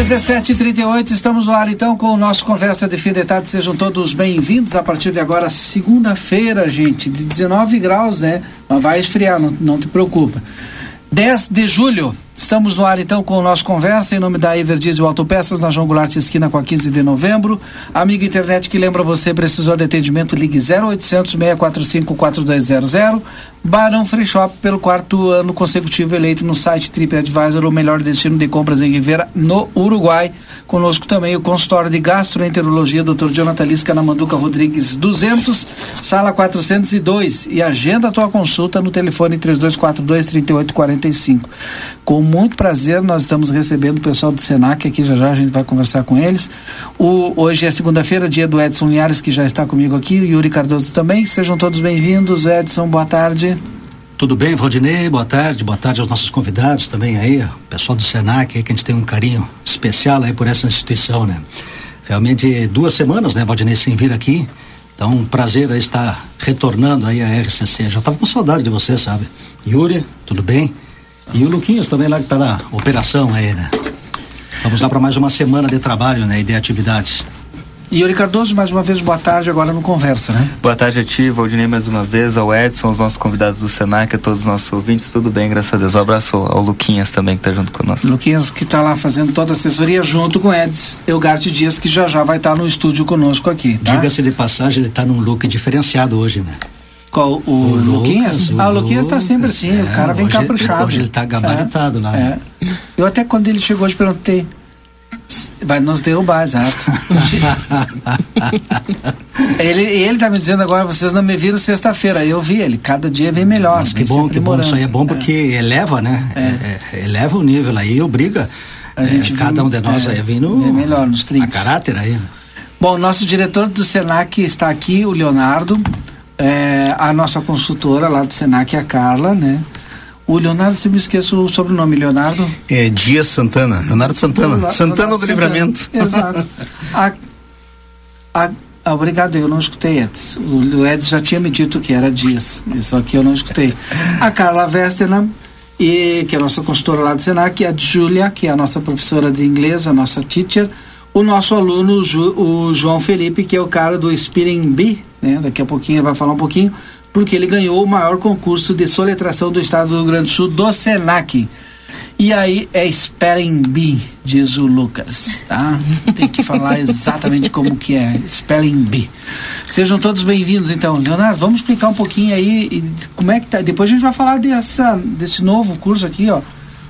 Dezessete trinta estamos no ar então com o nosso Conversa de Fim de Tarde. Sejam todos bem-vindos a partir de agora, segunda-feira, gente, de 19 graus, né? Mas vai esfriar, não, não te preocupa. 10 de julho Estamos no ar então com o nosso conversa em nome da Everdiesel Autopeças na João Goulart esquina com a 15 de novembro. Amiga internet que lembra você precisou de atendimento ligue 0800 645 4200. Barão Free Shop pelo quarto ano consecutivo eleito no site TripAdvisor o melhor destino de compras em Rivera no Uruguai. Conosco também o consultório de gastroenterologia Dr. Jonathan Lisca na Manduca Rodrigues 200, sala 402 e agenda a tua consulta no telefone 3242 3845. Com muito prazer, nós estamos recebendo o pessoal do Senac aqui, já já a gente vai conversar com eles. O, hoje é segunda-feira, dia do Edson Linhares, que já está comigo aqui, o Yuri Cardoso também. Sejam todos bem-vindos. Edson, boa tarde. Tudo bem, Valdinei? Boa tarde, boa tarde aos nossos convidados também aí, pessoal do Senac aí, que a gente tem um carinho especial aí por essa instituição, né? Realmente duas semanas, né, Valdinei, sem vir aqui. Então, um prazer estar retornando aí à RCC. Já estava com saudade de você, sabe? Yuri, tudo bem? E o Luquinhas também lá que está na operação aí, né? Vamos lá para mais uma semana de trabalho, né? E de atividades. E Yuri Cardoso, mais uma vez, boa tarde, agora no Conversa, né? Boa tarde a ti, Valdinei, mais uma vez, ao Edson, aos nossos convidados do Senac, a todos os nossos ouvintes, tudo bem, graças a Deus. Um abraço ao Luquinhas também, que está junto conosco. Luquinhas, que está lá fazendo toda a assessoria, junto com Edson Elgarte Dias, que já já vai estar tá no estúdio conosco aqui, tá? Diga-se de passagem, ele está num look diferenciado hoje, né? Qual, o, o Luquinhas? O ah, o Luquinhas está sempre assim, é, o cara vem caprichado. Hoje ele está gabaritado é, lá. É. Eu até quando ele chegou hoje perguntei, vai nos derrubar, exato. ele, ele tá me dizendo agora, vocês não me viram sexta-feira. Eu vi ele, cada dia vem melhor. Mas que bom, que bom. Isso aí é bom porque é. eleva, né? É. É, eleva o nível aí, obriga a gente cada um de nós aí a vir no, melhor, nos trinks. A caráter aí. Né? Bom, nosso diretor do Senac está aqui, o Leonardo é, a nossa consultora lá do Senac, a Carla, né? O Leonardo, se me esqueço o sobrenome, Leonardo? É Dias Santana, Leonardo Santana, Leonardo, Santana do Livramento. Exato. A, a, ah, obrigado, eu não escutei Edson. O Edson já tinha me dito que era Dias, só que eu não escutei. A Carla Westerna, e, que é a nossa consultora lá do Senac, a Júlia, que é a nossa professora de inglês, a nossa teacher, o nosso aluno, o João Felipe, que é o cara do Spinning Bee, né? Daqui a pouquinho ele vai falar um pouquinho, porque ele ganhou o maior concurso de soletração do estado do Rio Grande do Sul, do SENAC. E aí é Spelling Bee, diz o Lucas, tá? Tem que falar exatamente como que é, Spelling Bee. Sejam todos bem-vindos então. Leonardo, vamos explicar um pouquinho aí como é que tá. Depois a gente vai falar dessa, desse novo curso aqui, ó.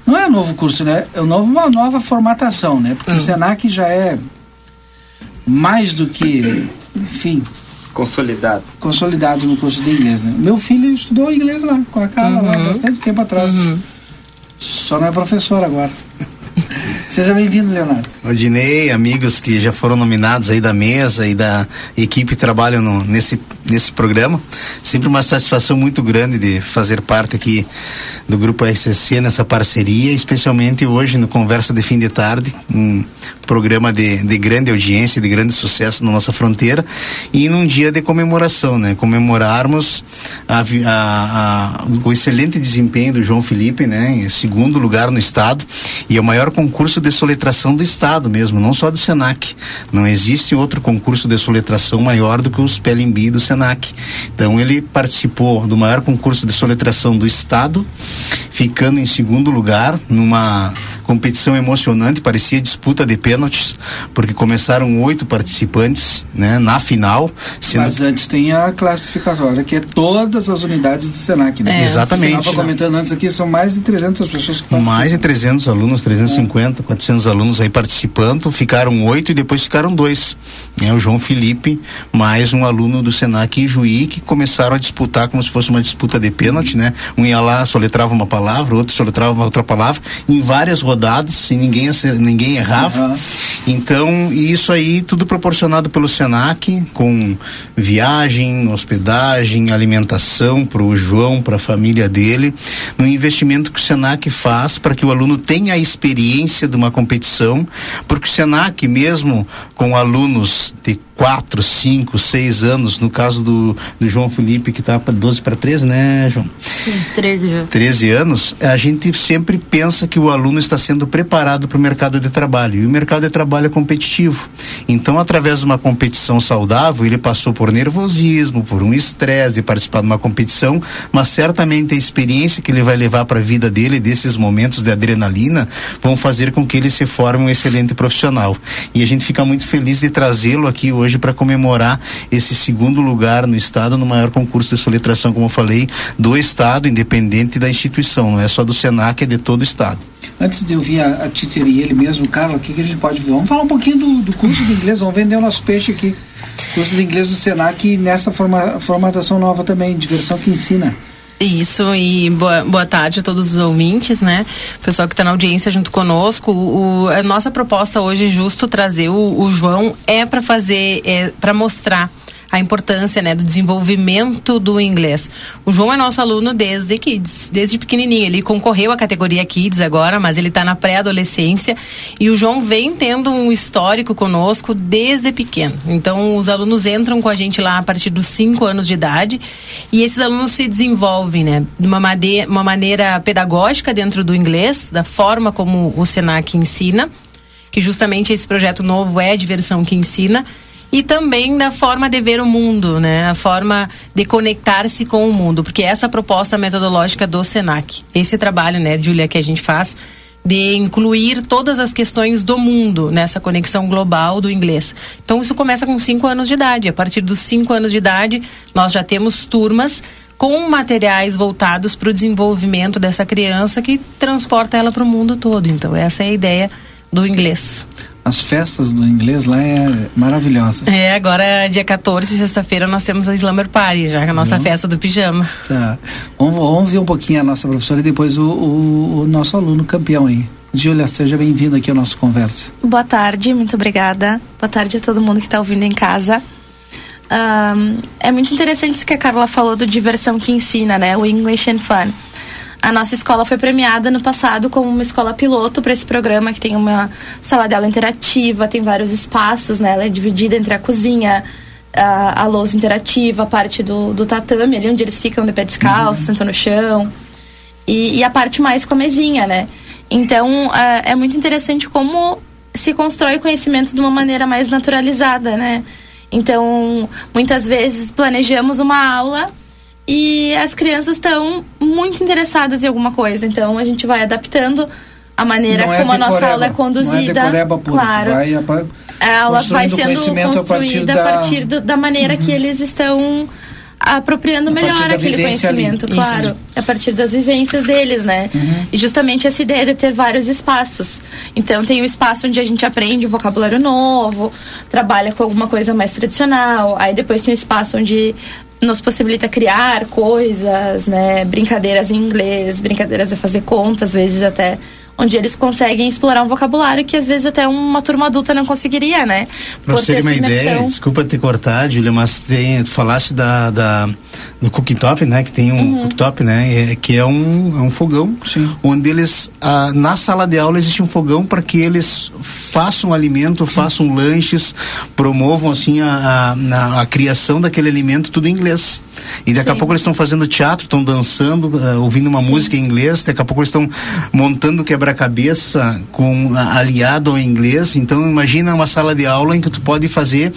Não é novo curso, né? É uma nova formatação, né? Porque hum. o SENAC já é mais do que, enfim, Consolidado. Consolidado no curso de inglês, né? Meu filho estudou inglês lá, com a Carla uhum. lá, bastante tempo atrás. Uhum. Só não é professor agora. Seja bem-vindo, Leonardo. Odinei, amigos que já foram nominados aí da mesa e da equipe que trabalham no, nesse, nesse programa. Sempre uma satisfação muito grande de fazer parte aqui do Grupo RCC nessa parceria, especialmente hoje no Conversa de Fim de Tarde, um programa de, de grande audiência, de grande sucesso na nossa fronteira e num dia de comemoração, né? Comemorarmos a, a, a, o excelente desempenho do João Felipe, né? Em segundo lugar no estado e o concurso de soletração do estado mesmo, não só do Senac. Não existe outro concurso de soletração maior do que o Pelimbi do Senac. Então ele participou do maior concurso de soletração do estado, ficando em segundo lugar numa competição emocionante, parecia disputa de pênaltis, porque começaram oito participantes, né, na final. Mas antes tem a classificatória, que é todas as unidades do Senac, né? É, Exatamente. Eu estava comentando antes aqui, são mais de 300 pessoas que participam. Mais de 300 alunos, 300 450, 400 alunos aí participando, ficaram oito e depois ficaram dois, né? O João Felipe, mais um aluno do Senac em Juí, que começaram a disputar como se fosse uma disputa de pênalti, né? Um ia lá, soletrava uma palavra, outro soletrava uma outra palavra, em várias rodadas, sem ninguém, ninguém errava. Uhum. Então, isso aí tudo proporcionado pelo Senac, com viagem, hospedagem, alimentação para o João, para a família dele, no investimento que o Senac faz para que o aluno tenha a experiência de uma competição, porque o Senac, mesmo com alunos de quatro, cinco, seis anos, no caso do, do João Felipe, que está para 12 para 13, né, João? Sim, 13 já. 13 anos, a gente sempre pensa que o aluno está sendo preparado para o mercado de trabalho. E o mercado de trabalho é competitivo. Então, através de uma competição saudável, ele passou por nervosismo, por um estresse de participar de uma competição, mas certamente a experiência que ele vai levar para a vida dele, desses momentos de adrenalina, vão fazer com que ele se forme um excelente profissional. E a gente fica muito feliz de trazê-lo aqui hoje hoje para comemorar esse segundo lugar no estado no maior concurso de soletração, como eu falei, do estado, independente da instituição, não é só do Senac, é de todo o estado. Antes de eu vir a, a e ele mesmo, Carlos, o que, que a gente pode ver? Vamos falar um pouquinho do, do curso de inglês, vamos vender o nosso peixe aqui. Curso de inglês do Senac nessa forma, formatação nova também, diversão que ensina. Isso, e boa, boa tarde a todos os ouvintes, né? Pessoal que está na audiência junto conosco. O, a nossa proposta hoje, justo trazer o, o João, é para fazer, é, para mostrar a importância né, do desenvolvimento do inglês. O João é nosso aluno desde Kids, desde pequenininho. Ele concorreu à categoria Kids agora, mas ele está na pré-adolescência e o João vem tendo um histórico conosco desde pequeno. Então, os alunos entram com a gente lá a partir dos 5 anos de idade e esses alunos se desenvolvem né, de uma, uma maneira pedagógica dentro do inglês, da forma como o SENAC ensina, que justamente esse projeto novo é a diversão que ensina e também da forma de ver o mundo, né? A forma de conectar-se com o mundo, porque essa é a proposta metodológica do Senac. Esse trabalho, né, Julia, que a gente faz de incluir todas as questões do mundo nessa conexão global do inglês. Então isso começa com 5 anos de idade. A partir dos 5 anos de idade, nós já temos turmas com materiais voltados para o desenvolvimento dessa criança que transporta ela para o mundo todo. Então essa é a ideia do inglês as festas do inglês lá é maravilhosas. É, agora dia 14, sexta-feira, nós temos a Slammer Party, já que é a nossa uhum. festa do pijama. Tá. Vamos, vamos ver um pouquinho a nossa professora e depois o, o, o nosso aluno campeão aí. Júlia, seja bem-vinda aqui ao nosso conversa. Boa tarde, muito obrigada. Boa tarde a todo mundo que está ouvindo em casa. Um, é muito interessante isso que a Carla falou do diversão que ensina, né? O English and Fun. A nossa escola foi premiada no passado como uma escola piloto para esse programa, que tem uma sala de aula interativa, tem vários espaços, né? Ela é dividida entre a cozinha, a, a lousa interativa, a parte do, do tatame, ali onde eles ficam de pé descalço, uhum. sentam no chão. E, e, a parte mais com a mesinha, né? Então, é, é muito interessante como se constrói o conhecimento de uma maneira mais naturalizada, né? Então, muitas vezes planejamos uma aula e as crianças estão muito interessadas em alguma coisa. Então a gente vai adaptando a maneira é como a nossa aula é conduzida. Não é pura, claro. Vai a aula vai sendo construída a partir da, a partir da maneira uhum. que eles estão apropriando a melhor aquele conhecimento, ali. claro, Isso. a partir das vivências deles, né? Uhum. E justamente essa ideia de ter vários espaços. Então tem o um espaço onde a gente aprende um vocabulário novo, trabalha com alguma coisa mais tradicional, aí depois tem o um espaço onde nos possibilita criar coisas, né? Brincadeiras em inglês, brincadeiras de fazer conta, às vezes até onde eles conseguem explorar um vocabulário que às vezes até uma turma adulta não conseguiria, né? Pra você ter uma ideia, desculpa te cortar, Julia, mas tem, tu falaste da, da, do cooktop, né? Que tem um uhum. cooktop, né? É, que é um, é um fogão, Sim. onde eles, ah, na sala de aula existe um fogão para que eles façam alimento, Sim. façam lanches, promovam assim a, a, a, criação daquele alimento tudo em inglês. E daqui Sim. a pouco eles estão fazendo teatro, estão dançando, uh, ouvindo uma música em inglês, daqui a pouco eles estão montando quebra quebra-cabeça com aliado ao inglês. Então imagina uma sala de aula em que tu pode fazer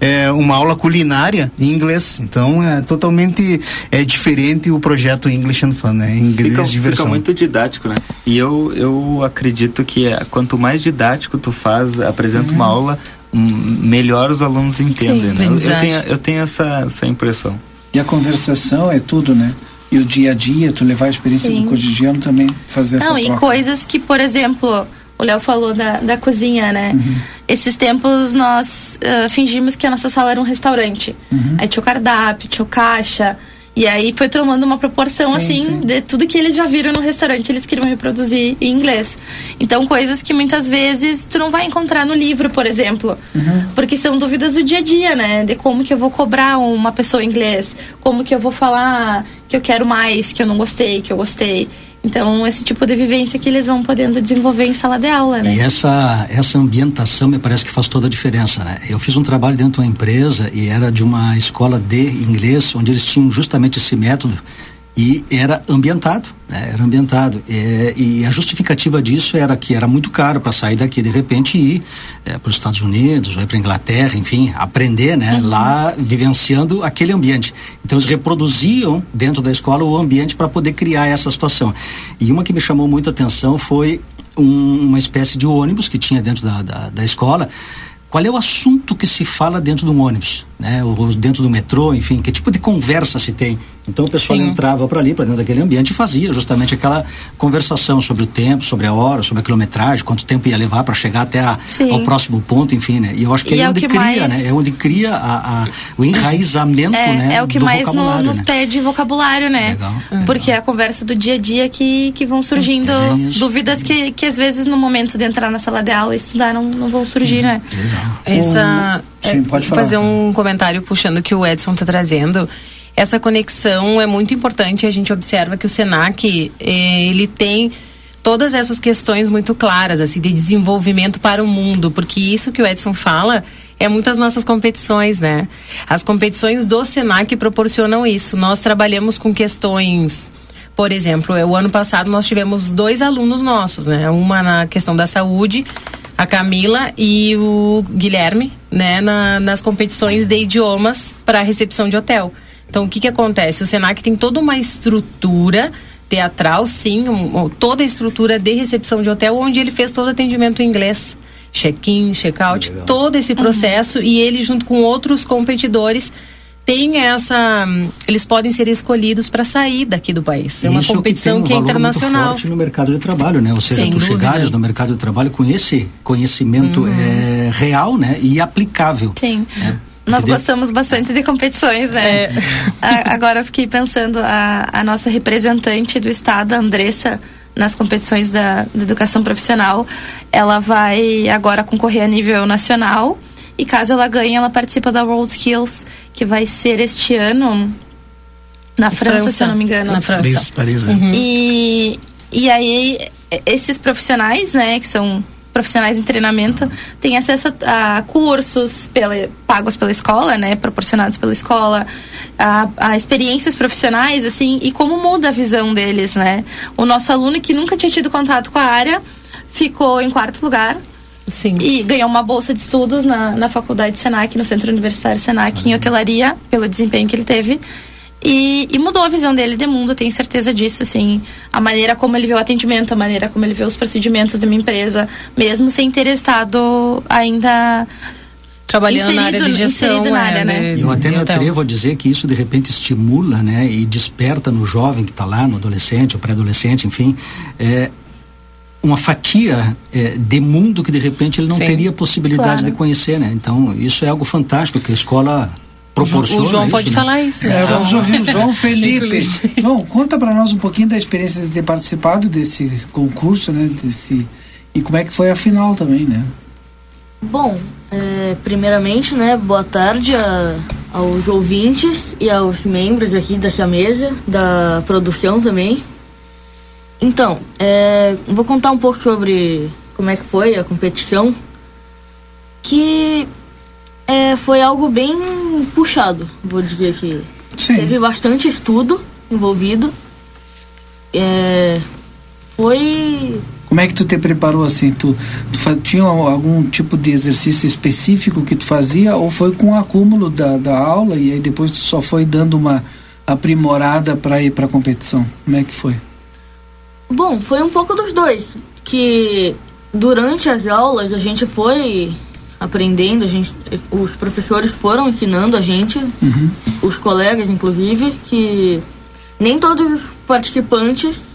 é, uma aula culinária em inglês. Então é totalmente é diferente o projeto English and Fun, né? Inglês fica, diversão. Fica muito didático, né? E eu, eu acredito que é, quanto mais didático tu faz, apresenta uhum. uma aula, melhor os alunos entendem. Sim, né? eu, eu, tenho, eu tenho essa, essa impressão. E a conversação é tudo, né? E o dia a dia, tu levar a experiência Sim. do cotidiano também, fazer Não, essa Não, e coisas que, por exemplo, o Léo falou da, da cozinha, né? Uhum. Esses tempos nós uh, fingimos que a nossa sala era um restaurante. Uhum. Aí tinha o cardápio, tinha o caixa. E aí foi tomando uma proporção sim, assim sim. de tudo que eles já viram no restaurante, eles queriam reproduzir em inglês. Então, coisas que muitas vezes tu não vai encontrar no livro, por exemplo. Uhum. Porque são dúvidas do dia a dia, né? De como que eu vou cobrar uma pessoa em inglês, como que eu vou falar que eu quero mais, que eu não gostei, que eu gostei. Então, esse tipo de vivência que eles vão podendo desenvolver em sala de aula, né? E essa, essa ambientação me parece que faz toda a diferença, né? Eu fiz um trabalho dentro de uma empresa e era de uma escola de inglês, onde eles tinham justamente esse método e era ambientado, né? era ambientado. É, e a justificativa disso era que era muito caro para sair daqui de repente e ir é, para os Estados Unidos ou ir para Inglaterra, enfim, aprender, né? Uhum. Lá vivenciando aquele ambiente. Então eles reproduziam dentro da escola o ambiente para poder criar essa situação. E uma que me chamou muita atenção foi um, uma espécie de ônibus que tinha dentro da, da, da escola qual é o assunto que se fala dentro de um ônibus, né? Ou dentro do metrô, enfim, que tipo de conversa se tem. Então o pessoal Sim. entrava para ali, para dentro daquele ambiente e fazia justamente aquela conversação sobre o tempo, sobre a hora, sobre a quilometragem, quanto tempo ia levar para chegar até a, ao próximo ponto, enfim, né? E eu acho que e é, é onde cria, mais... né? É onde cria a, a o enraizamento, é, né? É o que mais no, nos né? pede vocabulário, né? Legal, Porque é a conversa do dia a dia que, que vão surgindo é dúvidas que, que às vezes no momento de entrar na sala de aula e estudar não, não vão surgir, né? Legal. Essa, Sim, pode falar. fazer um comentário puxando o que o Edson está trazendo essa conexão é muito importante. A gente observa que o Senac eh, ele tem todas essas questões muito claras, assim, de desenvolvimento para o mundo, porque isso que o Edson fala é muitas nossas competições, né? As competições do Senac proporcionam isso. Nós trabalhamos com questões, por exemplo, o ano passado nós tivemos dois alunos nossos, né? Uma na questão da saúde, a Camila e o Guilherme, né? Na, nas competições de idiomas para recepção de hotel. Então, o que, que acontece? O SENAC tem toda uma estrutura teatral, sim, um, toda a estrutura de recepção de hotel, onde ele fez todo o atendimento em inglês. Check-in, check-out, todo esse processo uhum. e ele, junto com outros competidores, tem essa. Eles podem ser escolhidos para sair daqui do país. É uma Isso competição que, que um é internacional. Muito forte no mercado de trabalho, né? Ou seja, Sem tu dúvida. chegares no mercado de trabalho com esse conhecimento uhum. é, real, né? E aplicável. Sim. Né? Nós gostamos bastante de competições, né? É. agora eu fiquei pensando, a, a nossa representante do Estado, a Andressa, nas competições da, da educação profissional, ela vai agora concorrer a nível nacional. E caso ela ganhe, ela participa da World Skills, que vai ser este ano na França, França, se eu não me engano. Na França. Paris, Paris é. uhum. E, e aí, esses profissionais, né, que são profissionais em treinamento têm acesso a, a cursos pela, pagos pela escola, né, proporcionados pela escola, a, a, experiências profissionais, assim, e como muda a visão deles, né? O nosso aluno que nunca tinha tido contato com a área ficou em quarto lugar. Sim. E ganhou uma bolsa de estudos na, na faculdade Senac, no Centro Universitário Senac, em hotelaria, pelo desempenho que ele teve. E, e, mudou a visão dele de mundo, tenho certeza disso, assim. A maneira como ele vê o atendimento, a maneira como ele vê os procedimentos de uma empresa, mesmo sem ter estado ainda trabalhando inserido, na área de gestão, na área, é, né? Eu até me atrevo a dizer que isso de repente estimula, né, e desperta no jovem que está lá, no adolescente ou pré-adolescente, enfim, é, uma fatia é, de mundo que de repente ele não Sim, teria possibilidade claro. de conhecer, né? Então isso é algo fantástico que a escola proporciona O João isso, pode né? falar isso. É, vamos ouvir o João Felipe. João, conta para nós um pouquinho da experiência de ter participado desse concurso, né? Desse, e como é que foi a final também, né? Bom, é, primeiramente, né, boa tarde a, aos ouvintes e aos membros aqui dessa mesa, da produção também. Então, é, vou contar um pouco sobre como é que foi a competição, que é, foi algo bem puxado, vou dizer que Sim. teve bastante estudo envolvido. É, foi Como é que tu te preparou assim? Tu, tu tinha algum tipo de exercício específico que tu fazia ou foi com o acúmulo da, da aula e aí depois tu só foi dando uma aprimorada para ir para a competição? Como é que foi? Bom, foi um pouco dos dois. Que durante as aulas a gente foi aprendendo, a gente, os professores foram ensinando a gente, uhum. os colegas inclusive, que nem todos os participantes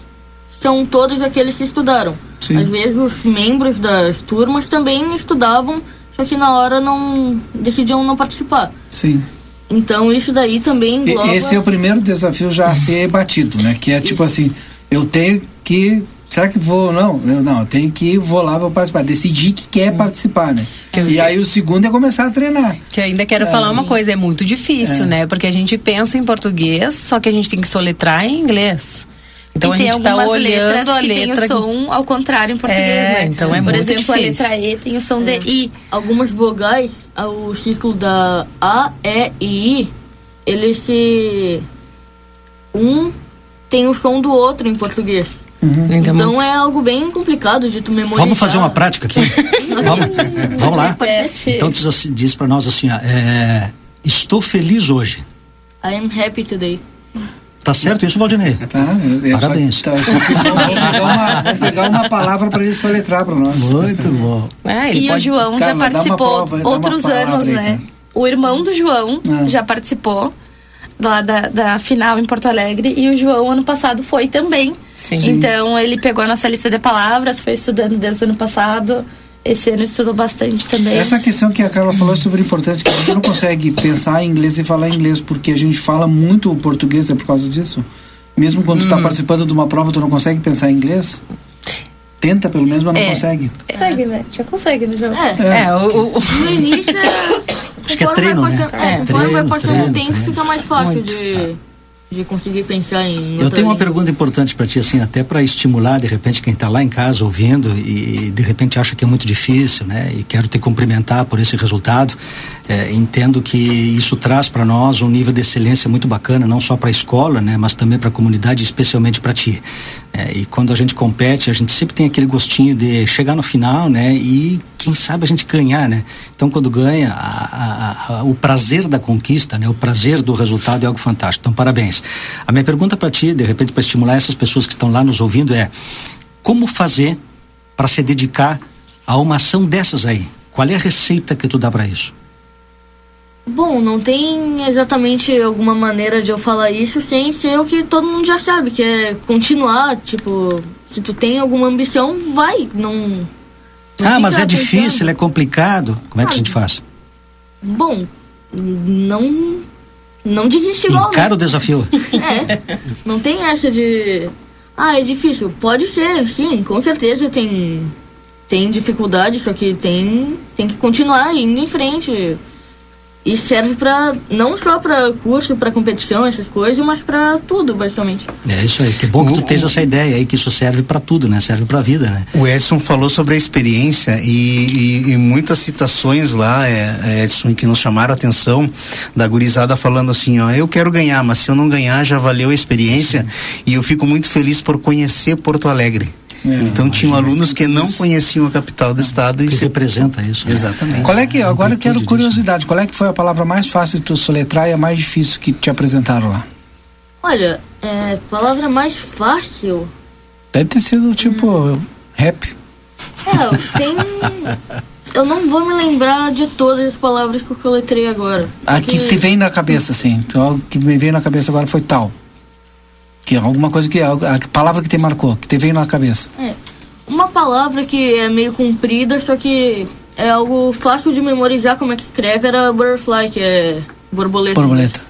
são todos aqueles que estudaram. Sim. Às vezes os membros das turmas também estudavam, só que na hora não decidiam não participar. Sim. Então isso daí também engloba... Esse é o primeiro desafio já a ser batido, né? Que é tipo assim, eu tenho que será que vou não eu, não eu tenho que ir vou lá vou participar decidir que quer participar né e aí o segundo é começar a treinar que eu ainda quero é, falar uma coisa é muito difícil é. né porque a gente pensa em português só que a gente tem que soletrar em inglês então e a gente está olhando a letra tem o som ao contrário em português, é, né? Então é Por muito exemplo, difícil. a letra E tem o som é. de I. Algumas vogais, o ciclo da A, E e I, ele se um tem o som do outro em português. Uhum. Então, então é algo bem complicado de tu memorizar. Vamos fazer uma prática aqui? vamos, vamos lá. Então tu diz para nós assim, ó, é, estou feliz hoje. I am happy today. Tá certo isso, Valdinei? Tá, Parabéns. Só, tá, só pegar uma, pegar uma palavra para ele soletrar para nós. Muito bom. É, e pode... o João Carla, já participou prova, outros anos, né? O irmão do João ah. já participou lá da, da final em Porto Alegre e o João ano passado foi também. Sim. Então ele pegou a nossa lista de palavras, foi estudando desde o ano passado. Esse ano estudou bastante também. Essa questão que a Carla falou é super importante, que a gente não consegue pensar em inglês e falar inglês, porque a gente fala muito o português, é por causa disso? Mesmo quando tá hum. tu está participando de uma prova, tu não consegue pensar em inglês? Tenta pelo menos, mas não é. consegue. Consegue, né? Já consegue no jogo. É, é. é o, o, no início Acho que é treino, né? É, conforme vai passando o tempo, fica mais fácil Muito. de de conseguir pensar em. Eu tenho uma pergunta importante para ti, assim, até para estimular de repente quem está lá em casa ouvindo e de repente acha que é muito difícil, né? E quero te cumprimentar por esse resultado. É, entendo que isso traz para nós um nível de excelência muito bacana, não só para a escola, né? Mas também para a comunidade, especialmente para ti. É, e quando a gente compete, a gente sempre tem aquele gostinho de chegar no final, né? E quem sabe a gente ganhar, né? Então, quando ganha, a, a, a, o prazer da conquista, né? O prazer do resultado é algo fantástico. Então, parabéns. A minha pergunta para ti, de repente, para estimular essas pessoas que estão lá nos ouvindo é: como fazer para se dedicar a uma ação dessas aí? Qual é a receita que tu dá para isso? Bom, não tem exatamente alguma maneira de eu falar isso sem ser o que todo mundo já sabe, que é continuar, tipo, se tu tem alguma ambição, vai, não... não ah, mas é pensando. difícil, é complicado, como é que a gente faz? Bom, não não desiste igual. Encara o desafio. É. Não tem essa de. Ah, é difícil. Pode ser, sim, com certeza tem. Tem dificuldade, só que tem, tem que continuar indo em frente. E serve para não só para curso, para competição, essas coisas, mas para tudo, basicamente. É isso aí. Que bom que tu tens essa ideia aí que isso serve para tudo, né? Serve para a vida, né? O Edson falou sobre a experiência e, e, e muitas citações lá, é, Edson, que nos chamaram a atenção da gurizada falando assim, ó, eu quero ganhar, mas se eu não ganhar já valeu a experiência Sim. e eu fico muito feliz por conhecer Porto Alegre. É, então tinham alunos que não conheciam a capital do estado que e representa isso. Né? Exatamente. Qual é que agora eu quero curiosidade, qual é que foi a palavra mais fácil de tu soletrar e a mais difícil que te apresentaram lá? Olha, é, palavra mais fácil. Deve ter sido tipo hum. rap. É, tem Eu não vou me lembrar de todas as palavras que eu soletrei agora. A que te vem na cabeça, assim. Então, o que me veio na cabeça agora foi tal. Que alguma coisa que. A palavra que te marcou, que te veio na cabeça. É. Uma palavra que é meio comprida, só que é algo fácil de memorizar como é que escreve, era butterfly, que é borboleta. Borboleta.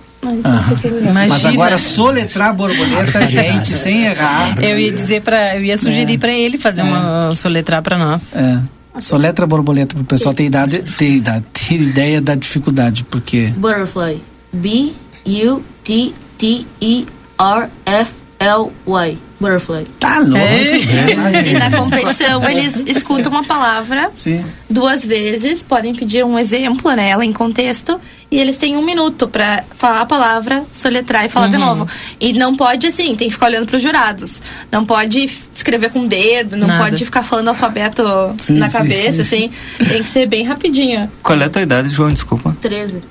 Mas agora soletrar borboleta, gente, sem errar. Eu ia dizer para, eu ia sugerir é. para ele fazer é. uma soletrar para nós. É. Soletra borboleta pro pessoal ter idade, ter idade, ter ideia da dificuldade, porque Butterfly. B U T T E R F L-Y, butterfly. Tá louco. É. E na competição eles escutam uma palavra Sim. duas vezes, podem pedir um exemplo, né, ela em contexto, e eles têm um minuto para falar a palavra, soletrar e falar Uhum. de novo. E não pode assim, tem que ficar olhando para os jurados. Não pode escrever com o dedo, não Nada. pode ficar falando alfabeto Sim, na sim, cabeça, sim, assim. Tem que ser bem rapidinho. Qual é a tua idade, João? Desculpa. 13.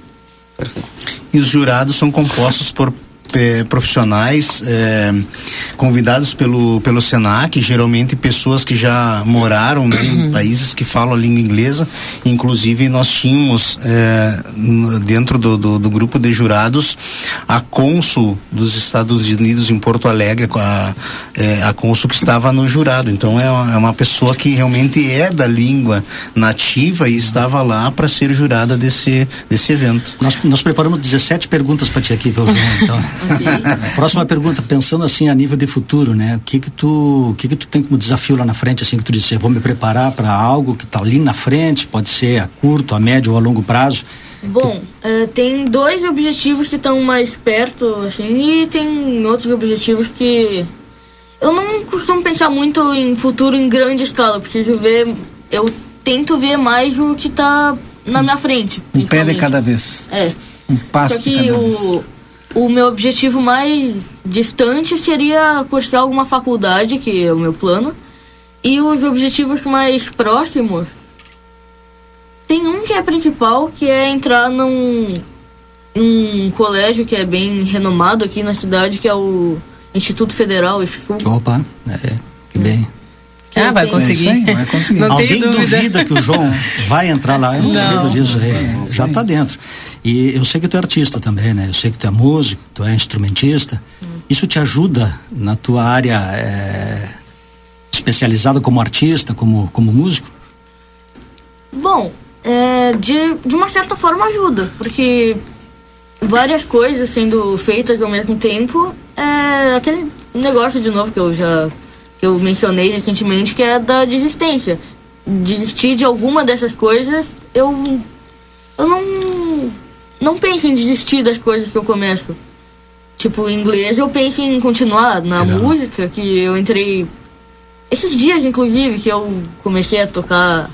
E os jurados são compostos por eh, profissionais eh, convidados pelo, pelo Senac, geralmente pessoas que já moraram né, em países que falam a língua inglesa. Inclusive, nós tínhamos n- dentro do, do, do grupo de jurados a cônsul dos Estados Unidos em Porto Alegre, a, eh, a cônsul que estava no jurado. Então, é uma, é uma pessoa que realmente é da língua nativa e estava lá para ser jurada desse, desse evento. Nós, nós preparamos 17 perguntas para ti aqui, viu, João? Então, próxima pergunta, pensando assim a nível de futuro, né? O que que tu, o que que tu tem como desafio lá na frente, assim que tu disse, eu vou me preparar para algo que está ali na frente, pode ser a curto, a médio ou a longo prazo. Bom, é, tem dois objetivos que estão mais perto, assim, e tem outros objetivos que eu não costumo pensar muito em futuro em grande escala. Eu preciso ver, eu tento ver mais o que tá na minha frente. Um pé de cada vez. É. Um passo Só de que cada vez. O, meu objetivo mais distante seria cursar alguma faculdade, que é o meu plano. E os objetivos mais próximos. Tem um que é principal, que é entrar num, num colégio que é bem renomado aqui na cidade, que é o Instituto Federal IFSU. Opa, é, que bem. Ah, eu vai conseguir. É isso aí, vai conseguir. Não Alguém dúvida. duvida que o João vai entrar lá? Eu não, Não. duvido disso. é, já está dentro. E eu sei que tu é artista também, né? Eu sei que tu é músico, tu é instrumentista. Isso te ajuda na tua área é, especializada como artista, como, como músico? Bom, é, de, de uma certa forma ajuda, porque várias coisas sendo feitas ao mesmo tempo, é aquele negócio de novo que eu já que eu mencionei recentemente, que é da desistência. Desistir de alguma dessas coisas, eu eu não não penso em desistir das coisas que eu começo. Tipo, em inglês eu penso em continuar na Legal. música, que eu entrei esses dias inclusive que eu comecei a tocar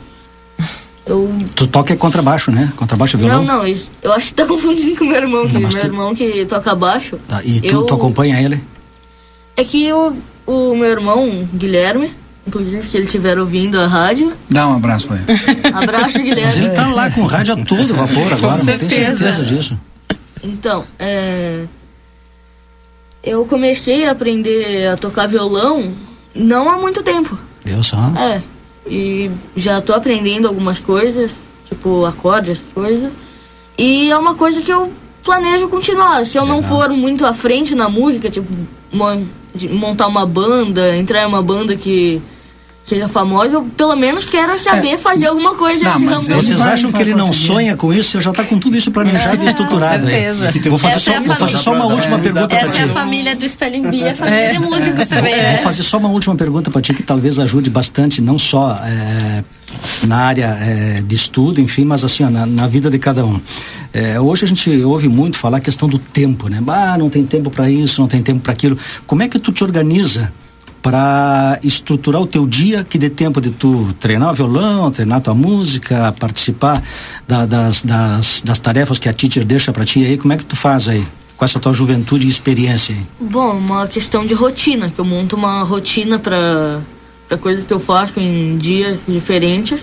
eu Tu toca contrabaixo, né? Contrabaixo e violão? não, não, eu acho que tá confundindo com meu irmão, que meu tu- irmão que toca baixo. Tá, e tu, eu- tu acompanha ele? É que o, o meu irmão, Guilherme, inclusive se ele estiver ouvindo a rádio, Dá um abraço pra ele. abraço Mas Guilherme. ele tá lá com o rádio a todo vapor agora, não tenho certeza. certeza disso. Então, é. Eu comecei a aprender a tocar violão não há muito tempo. Deu só. É. E já tô aprendendo algumas coisas, tipo acordes, coisas. E é uma coisa que eu planejo continuar. Se eu não Legal. for muito à frente na música, tipo, montar uma banda, entrar em uma banda que seja famosa, eu pelo menos quero saber fazer alguma coisa. Não, mas Vocês acham que ele não conseguir. sonha com isso? Você já está com tudo isso planejado e estruturado aí. certeza. Vou fazer, Essa só, é a vou fazer só uma última pergunta para Essa ti. é a família do Espelho em Bia, a família de músicos também, Vou né? fazer só uma última pergunta para ti que talvez ajude bastante, não só é, na área é, de estudo, enfim, mas assim, ó, na, na vida de cada um. É, hoje a gente ouve muito falar a questão do tempo, né? Ah, não tem tempo para isso, não tem tempo para aquilo. Como é que tu te organiza para estruturar o teu dia que dê tempo de tu treinar o violão, treinar tua música, participar da- das, das, das tarefas que a teacher deixa para ti aí? Como é que tu faz aí? Com essa tua juventude e experiência aí? Bom, uma questão de rotina, que eu monto uma rotina para coisas que eu faço em dias diferentes,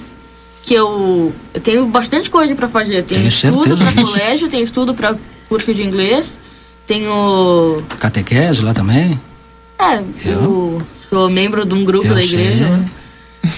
que eu, eu tenho bastante coisa para fazer. Tenho Tenho estudo para colégio, tenho estudo para curso de inglês, tenho Catequese lá também? É, eu sou membro de um grupo Eu da igreja. sei.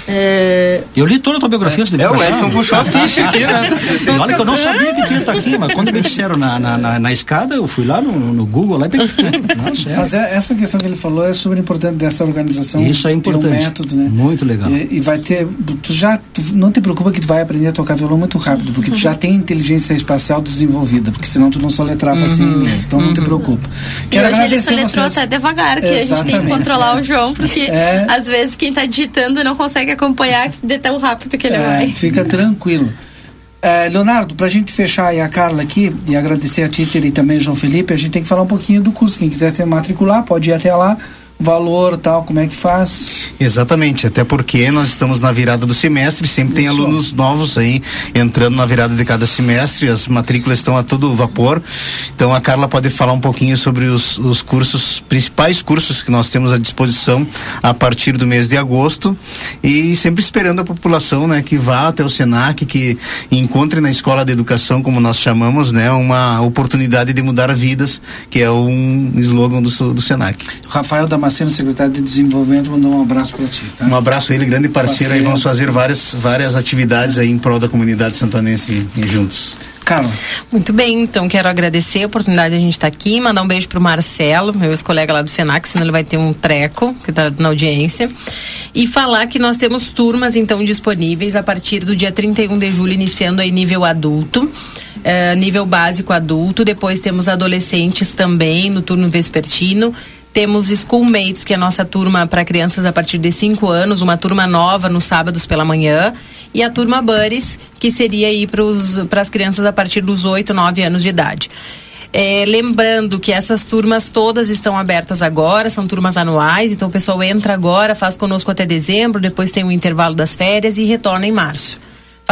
É, Eu li toda a tua biografia, você É, o Edson puxou a ficha aqui, né? E olha que eu não sabia que tu ia estar aqui, mas quando me disseram na, na, na, na escada, eu fui lá no, no Google lá e peguei. Nossa, é. Mas é- essa questão que ele falou é super importante dessa organização. Isso é importante. um método, né? Muito legal. E, e vai ter. Tu já. tu não te preocupa que tu vai aprender a tocar violão muito rápido, porque tu já tem inteligência espacial desenvolvida, porque senão tu não soletrava assim em inglês. Então não te preocupa. E Quero hoje ele soletrou vocês. até devagar, que a gente tem que Exatamente, controlar é. o João, porque É. às vezes quem tá digitando não consegue acompanhar de tão rápido que ele É, vai. fica tranquilo. É, Leonardo, para a gente fechar a Carla aqui e agradecer a Títer e também João Felipe, a gente tem que falar um pouquinho do curso. Quem quiser se matricular, pode ir até lá valor tal, como é que faz? Exatamente, até porque nós estamos na virada do semestre, sempre tem alunos novos aí entrando na virada de cada semestre, as matrículas estão a todo vapor. Então a Carla pode falar um pouquinho sobre os, os cursos, principais cursos que nós temos à disposição a partir do mês de agosto e sempre esperando a população, né, que vá até o Senac, que encontre na escola de educação, como nós chamamos, né, uma oportunidade de mudar vidas, que é um slogan do, do Senac. Rafael da Damasceno, secretário de Desenvolvimento, mandou um abraço para ti. Tá? Um abraço a ele, grande parceiro, parceiro. aí vamos fazer várias, várias atividades aí em prol da comunidade santanense juntos. Carla. Muito bem, então quero agradecer a oportunidade de a gente estar tá aqui, mandar um beijo pro Marcelo, meu ex-colega lá do Senac, senão ele vai ter um treco, que está na audiência. E falar que nós temos turmas, então, disponíveis a partir do dia 31 de julho, iniciando aí nível adulto. Uh, nível básico adulto, depois temos adolescentes também no turno vespertino, temos Schoolmates, que é a nossa turma para crianças a partir de 5 anos, uma turma nova nos sábados pela manhã. E a turma Buddies, que seria aí para as crianças a partir dos 8, 9 anos de idade. É, lembrando que essas turmas todas estão abertas agora, são turmas anuais, então o pessoal entra agora, faz conosco até dezembro, depois tem o intervalo das férias e retorna em março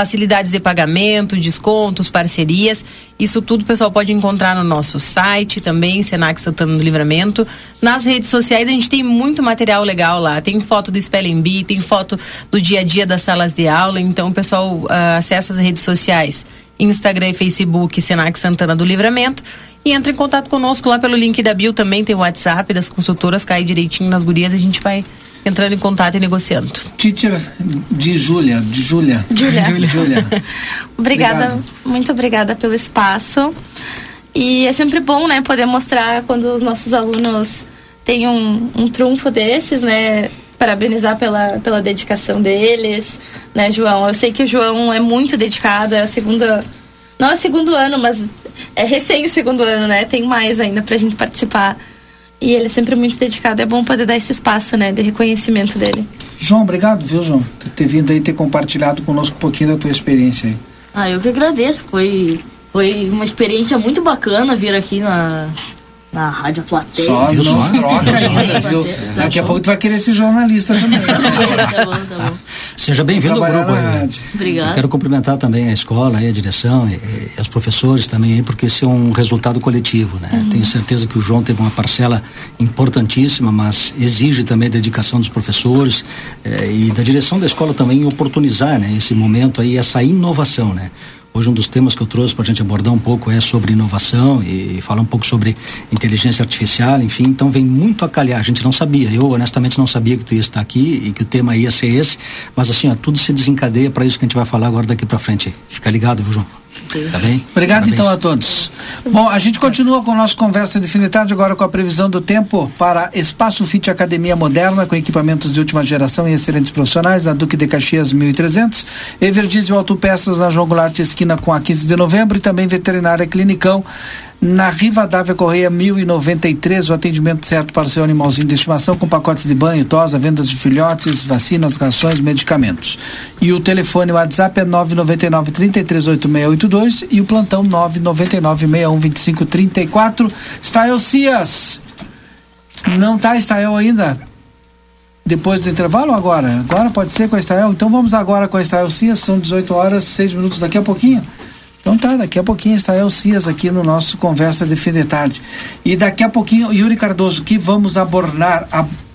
facilidades de pagamento, descontos, parcerias. Isso tudo o pessoal pode encontrar no nosso site também, Senac Santana do Livramento. Nas redes sociais a gente tem muito material legal lá. Tem foto do Spelling Bee, tem foto do dia a dia das salas de aula. Então o pessoal uh, acessa as redes sociais, Instagram e Facebook, Senac Santana do Livramento. E entra em contato conosco lá pelo link da Bio também, tem o WhatsApp das consultoras, cai direitinho nas gurias, a gente vai entrando em contato e negociando. Teacher de Júlia, de Júlia. Júlia. Júlia. obrigada, Obrigado. muito obrigada pelo espaço. E é sempre bom, né, poder mostrar quando os nossos alunos têm um, um trunfo desses, né, parabenizar pela, pela dedicação deles, né, João? Eu sei que o João é muito dedicado, é a segunda, não é o segundo ano, mas é recém o segundo ano, né? Tem mais ainda pra gente participar e ele é sempre muito dedicado. É bom poder dar esse espaço, né, de reconhecimento dele. João, obrigado, viu, João, por ter vindo aí ter compartilhado conosco um pouquinho da tua experiência aí. Ah, eu que agradeço. Foi, foi uma experiência muito bacana vir aqui na, na Rádio Plateia. Só viu, não só? troca ainda, viu? Daqui a pouco tu vai querer ser jornalista também. tá bom, tá bom. Seja bem-vindo ao grupo. Aí. Obrigado. Eu quero cumprimentar também a escola, a direção e, e, os professores também, aí, porque esse é um resultado coletivo, né? Uhum. Tenho certeza que o João teve uma parcela importantíssima, mas exige também a dedicação dos professores eh, e da direção da escola também em oportunizar, né? Esse momento aí, essa inovação, né? Hoje um dos temas que eu trouxe para a gente abordar um pouco é sobre inovação e falar um pouco sobre inteligência artificial, enfim, então vem muito a calhar. A gente não sabia, eu honestamente não sabia que tu ia estar aqui e que o tema ia ser esse, mas assim, ó, tudo se desencadeia para isso que a gente vai falar agora daqui para frente. Fica ligado, viu, João? Tá bem? Obrigado Parabéns. então a todos. Bom, a gente continua com a nossa conversa de fim de tarde agora com a previsão do tempo para Espaço Fit Academia Moderna com equipamentos de última geração e excelentes profissionais na Duque de Caxias 1300, Everdiesel Autopeças na João Goulart esquina com a 15 de novembro e também Veterinária Clinicão na Rivadavia Correia 1093, o atendimento certo para o seu animalzinho de estimação com pacotes de banho, tosa, vendas de filhotes, vacinas, rações, medicamentos. E o telefone o WhatsApp é 999 338682 e o plantão 999 612534. Stael Cias. Não tá Stael ainda? Depois do intervalo agora? Agora pode ser com a Stael? Então vamos agora com a Stael Cias, são 18 horas, 6 minutos daqui a pouquinho. Então tá, daqui a pouquinho está El Cias aqui no nosso Conversa de Fim de Tarde. E daqui a pouquinho, Yuri Cardoso, que vamos abordar,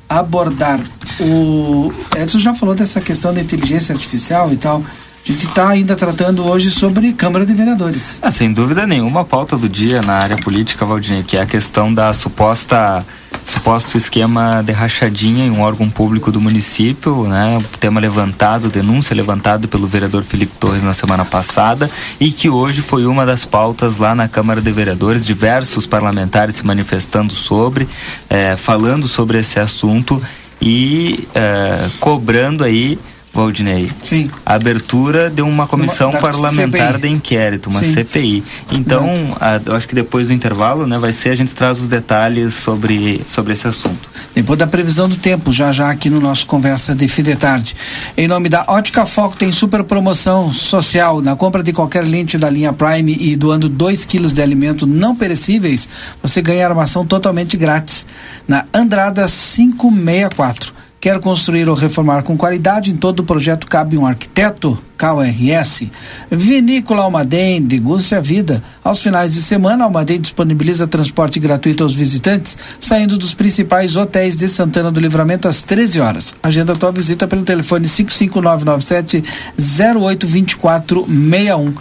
abordar o. Edson já falou dessa questão da inteligência artificial e tal. A gente está ainda tratando hoje sobre Câmara de Vereadores. Ah, sem dúvida nenhuma, a pauta do dia na área política, Valdinei, que é a questão da suposta suposto esquema de rachadinha em um órgão público do município, né? Tema levantado, denúncia levantada pelo vereador Felipe Torres na semana passada e que hoje foi uma das pautas lá na Câmara de Vereadores, diversos parlamentares se manifestando sobre, eh, falando sobre esse assunto e eh, cobrando aí Valdinei. Sim. A abertura de uma comissão Uma- parlamentar CPI. de inquérito, uma Sim. CPI. Então, a- eu acho que depois do intervalo, né, vai ser a gente traz os detalhes sobre, sobre esse assunto. Depois da previsão do tempo, já já aqui no nosso Conversa de Fim de Tarde. Em nome da Ótica Foco, tem super promoção social. Na compra de qualquer lente da linha Prime e doando 2 quilos de alimento não perecíveis, você ganha armação totalmente grátis. Na Andrada 564. Quer construir ou reformar com qualidade? Em todo o projeto cabe um arquiteto? KRS. Vinícola Almaden, deguste a vida. Aos finais de semana, Almaden disponibiliza transporte gratuito aos visitantes, saindo dos principais hotéis de Santana do Livramento às 13 horas. Agenda tua visita pelo telefone 55997 082461.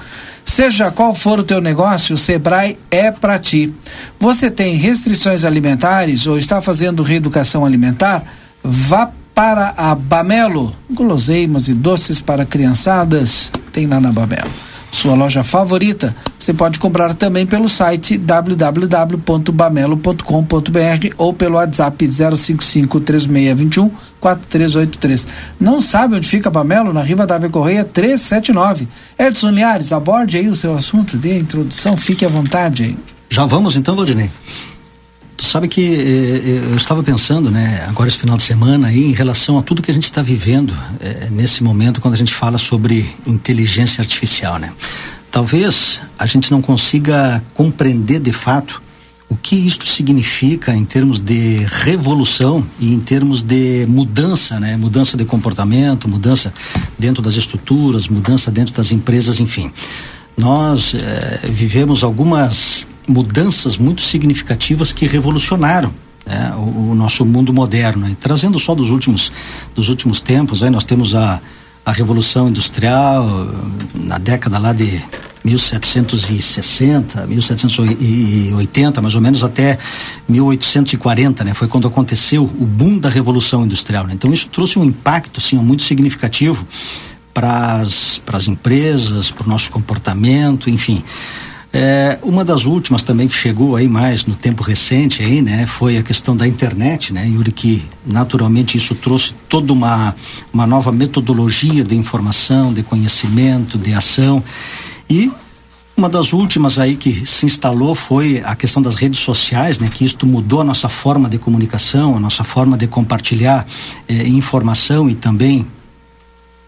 Seja qual for o teu negócio, o Sebrae é para ti. Você tem restrições alimentares ou está fazendo reeducação alimentar? Vá para a Bamelo. Guloseimas e doces para criançadas tem lá na Bamelo. Sua loja favorita. Você pode comprar também pelo site www.bamelo.com.br ou pelo WhatsApp 055 3621 4383. Não sabe onde fica Bamelo? Na Riva Davi Correia 379. Edson Liares, aborde aí o seu assunto, dê a introdução, fique à vontade aí. Já vamos então, Valdinei? Tu sabe que eh, eh, eu estava pensando, né, agora esse final de semana aí, em relação a tudo que a gente está vivendo eh, nesse momento quando a gente fala sobre inteligência artificial, né? Talvez a gente não consiga compreender de fato o que isto significa em termos de revolução e em termos de mudança, né? Mudança de comportamento, mudança dentro das estruturas, mudança dentro das empresas, enfim. Nós vivemos algumas mudanças muito significativas que revolucionaram né, o, o nosso mundo moderno. E trazendo só dos últimos, dos últimos tempos, aí nós temos a, a Revolução Industrial na década lá de 1760, 1780, mais ou menos até 1840, né? Foi quando aconteceu o boom da Revolução Industrial. Né? Então isso trouxe um impacto assim muito significativo para as empresas, para o nosso comportamento, enfim. É, uma das últimas também que chegou aí mais no tempo recente aí, né, foi a questão da internet, né, Yuri, que naturalmente isso trouxe toda uma, uma nova metodologia de informação, de conhecimento, de ação e uma das últimas aí que se instalou foi a questão das redes sociais, né? Que isto mudou a nossa forma de comunicação, a nossa forma de compartilhar eh, informação e também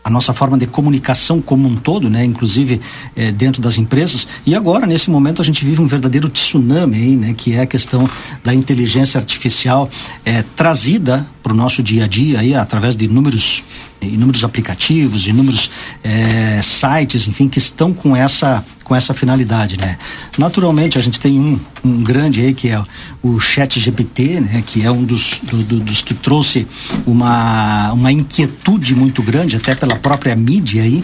a nossa forma de comunicação como um todo, né, inclusive eh, dentro das empresas. E agora, nesse momento, a gente vive um verdadeiro tsunami aí, né, que é a questão da inteligência artificial eh, trazida para o nosso dia a dia aí através de inúmeros inúmeros aplicativos, inúmeros eh, sites, enfim, que estão com essa com essa finalidade, né? Naturalmente a gente tem um, um grande aí que é o Chat GPT, né? Que é um dos, do, do, dos que trouxe uma, uma inquietude muito grande até pela própria mídia aí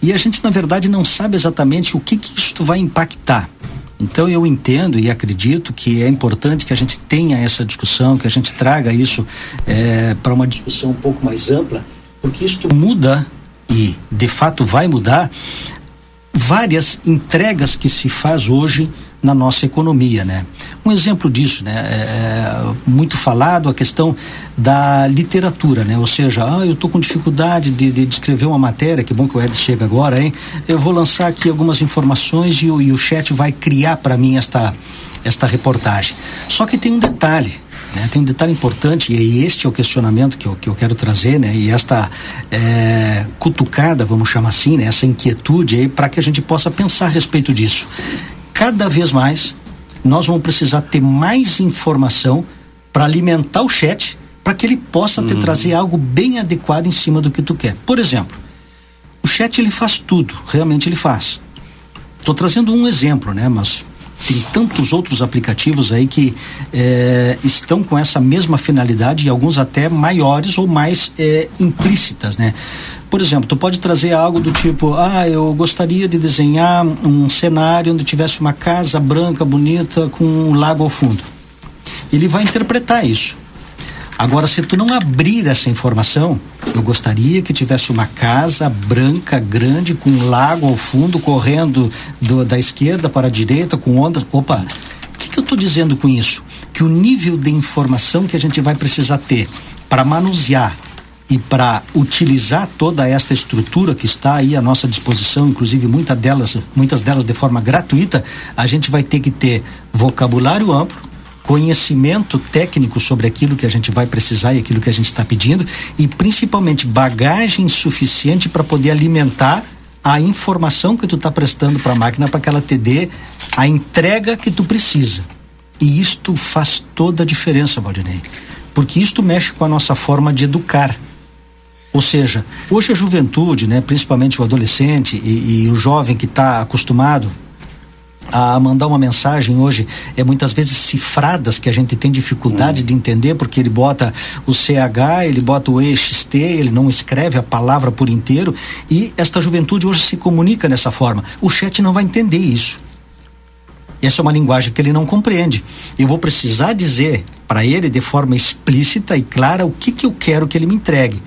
e a gente na verdade não sabe exatamente o que que isto vai impactar. Então eu entendo e acredito que é importante que a gente tenha essa discussão, que a gente traga isso eh, para uma discussão um pouco mais ampla, porque isto muda e de fato vai mudar várias entregas que se faz hoje na nossa economia, né? Um exemplo disso, né? É, muito falado a questão da literatura, né? Ou seja, ah, eu estou com dificuldade de, de, de, escrever uma matéria, que bom que o Ed chega agora, hein? Eu vou lançar aqui algumas informações e, e o chat vai criar para mim esta esta reportagem. Só que tem um detalhe, né? Tem um detalhe importante e este é o questionamento que eu, que eu quero trazer, né? E esta é, cutucada, vamos chamar assim, né? Essa inquietude para que a gente possa pensar a respeito disso. Cada vez mais nós vamos precisar ter mais informação para alimentar o chat para que ele possa te trazer algo bem adequado em cima do que tu quer. Por exemplo, o chat ele faz tudo, realmente ele faz. Estou trazendo um exemplo, né? Mas tem tantos outros aplicativos aí que é, estão com essa mesma finalidade e alguns até maiores ou mais é, implícitas, né? Por exemplo, tu pode trazer algo do tipo, ah, eu gostaria de desenhar um cenário onde tivesse uma casa branca, bonita, com um lago ao fundo. Ele vai interpretar isso. Agora, se tu não abrir essa informação, eu gostaria que tivesse uma casa branca, grande, com um lago ao fundo, correndo do, da esquerda para a direita, com ondas. Opa, o que, que eu estou dizendo com isso? Que o nível de informação que a gente vai precisar ter para manusear e para utilizar toda esta estrutura que está aí à nossa disposição, inclusive muitas delas, muitas delas de forma gratuita, a gente vai ter que ter vocabulário amplo, conhecimento técnico sobre aquilo que a gente vai precisar e aquilo que a gente está pedindo e principalmente bagagem suficiente para poder alimentar a informação que tu está prestando para a máquina para que ela te dê a entrega que tu precisa. E isto faz toda a diferença, Valdinei, porque isto mexe com a nossa forma de educar. Ou seja, hoje a juventude, né, principalmente o adolescente e, e o jovem que está acostumado a mandar uma mensagem hoje é muitas vezes cifradas que a gente tem dificuldade hum. de entender porque ele bota o CH, ele bota o EXT, ele não escreve a palavra por inteiro e esta juventude hoje se comunica dessa forma. O chat não vai entender isso. Essa é uma linguagem que ele não compreende. Eu vou precisar dizer para ele de forma explícita e clara o que que eu quero que ele me entregue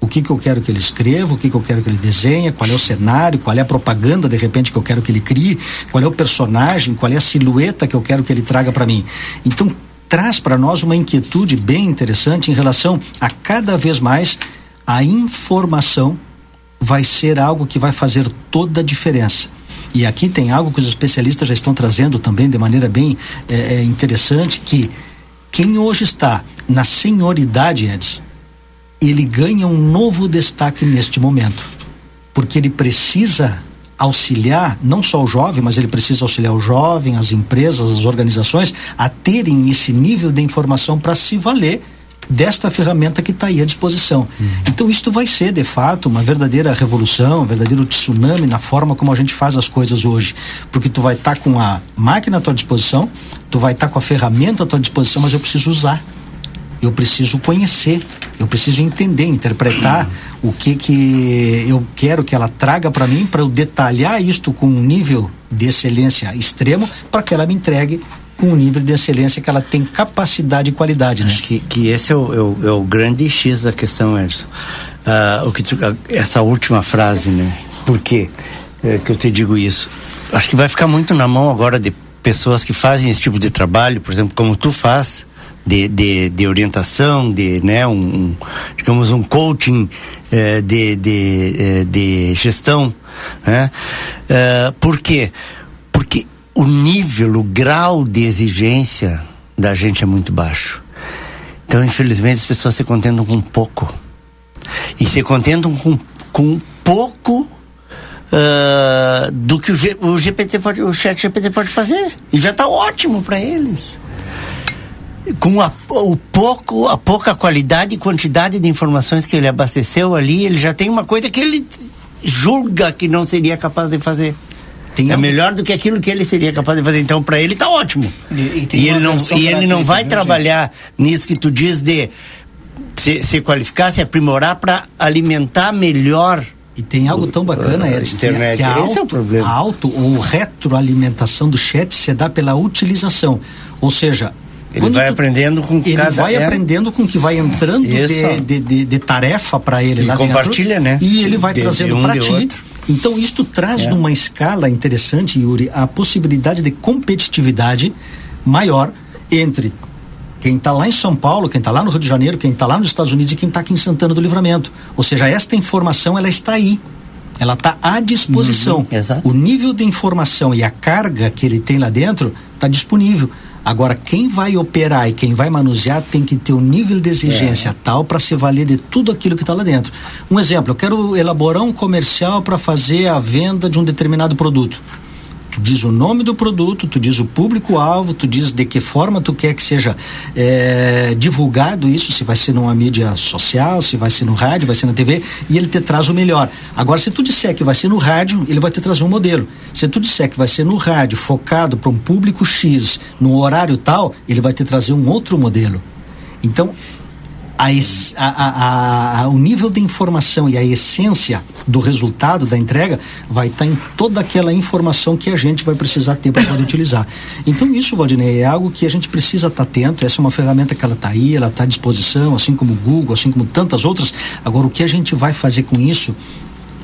o que, que eu quero que ele escreva, o que, que eu quero que ele desenhe, qual é o cenário, qual é a propaganda de repente que eu quero que ele crie, qual é o personagem, qual é a silhueta que eu quero que ele traga para mim. Então traz para nós uma inquietude bem interessante em relação a cada vez mais a informação vai ser algo que vai fazer toda a diferença. E aqui tem algo que os especialistas já estão trazendo também de maneira bem é, interessante que quem hoje está na senioridade, Edson, ele ganha um novo destaque neste momento, porque ele precisa auxiliar não só o jovem, mas ele precisa auxiliar o jovem, as empresas, as organizações a terem esse nível de informação para se valer desta ferramenta que está aí à disposição. Uhum. Então isto vai ser de fato uma verdadeira revolução, um verdadeiro tsunami na forma como a gente faz as coisas hoje, porque tu vai estar tá com a máquina à tua disposição, tu vai estar tá com a ferramenta à tua disposição, mas eu preciso usar eu preciso conhecer, eu preciso entender, interpretar o que que eu quero que ela traga para mim para eu detalhar isto com um nível de excelência extremo para que ela me entregue com um nível de excelência que ela tem capacidade e qualidade. Né? Acho que, que esse é o, é, o, é o grande X da questão, Edson. Uh, o que tu, essa última frase, né? Por quê é, que eu te digo isso? Acho que vai ficar muito na mão agora de pessoas que fazem esse tipo de trabalho, por exemplo, como tu faz, de, de, de orientação, de, né, um, um digamos, um coaching eh, de, de, eh, de gestão. Né? Uh, por quê? Porque o nível, o grau de exigência da gente é muito baixo. Então, infelizmente, as pessoas se contentam com pouco. E se contentam com, com pouco uh, do que o, G, o GPT pode, o chat GPT pode fazer. E já está ótimo para eles com a, o pouco, a pouca qualidade e quantidade de informações que ele abasteceu ali, ele já tem uma coisa que ele julga que não seria capaz de fazer. Tem é um... melhor do que aquilo que ele seria capaz de fazer. Então, para ele está ótimo. E, e, e ele não, e ele não vai trabalhar nisso que tu diz de se, se qualificar, se aprimorar para alimentar melhor e tem algo tão bacana, uh, Edson, internet. que a, auto, é o problema. a auto ou retroalimentação do chat se dá pela utilização. Ou seja, ele Quando vai tu, aprendendo com ele cada... Ele vai aprendendo com o que vai entrando de, de, de, de, tarefa para ele e lá compartilha, dentro, né? E ele vai trazendo um para ti. Outro. Então isto traz é. numa escala interessante, Yuri, a possibilidade de competitividade maior entre quem está lá em São Paulo, quem está lá no Rio de Janeiro, quem está lá nos Estados Unidos e quem está aqui em Santana do Livramento. Ou seja, esta informação ela está aí. Ela está à disposição. Uhum, o nível de informação e a carga que ele tem lá dentro está disponível. Agora, quem vai operar e quem vai manusear tem que ter um nível de exigência é. tal para se valer de tudo aquilo que está lá dentro. Um exemplo, eu quero elaborar um comercial para fazer a venda de um determinado produto tu diz o nome do produto, tu diz o público-alvo, tu diz de que forma tu quer que seja é, divulgado isso, se vai ser numa mídia social, se vai ser no rádio, vai ser na TV, e ele te traz o melhor. Agora, se tu disser que vai ser no rádio, ele vai te trazer um modelo. Se tu disser que vai ser no rádio, focado para um público X, no horário tal, ele vai te trazer um outro modelo. Então, a, a, a, o nível de informação e a essência do resultado da entrega vai estar tá em toda aquela informação que a gente vai precisar ter para poder utilizar. Então isso, Valdinei, é algo que a gente precisa estar tá atento. Essa é uma ferramenta que ela está aí, ela está à disposição, assim como o Google, assim como tantas outras. Agora, o que a gente vai fazer com isso,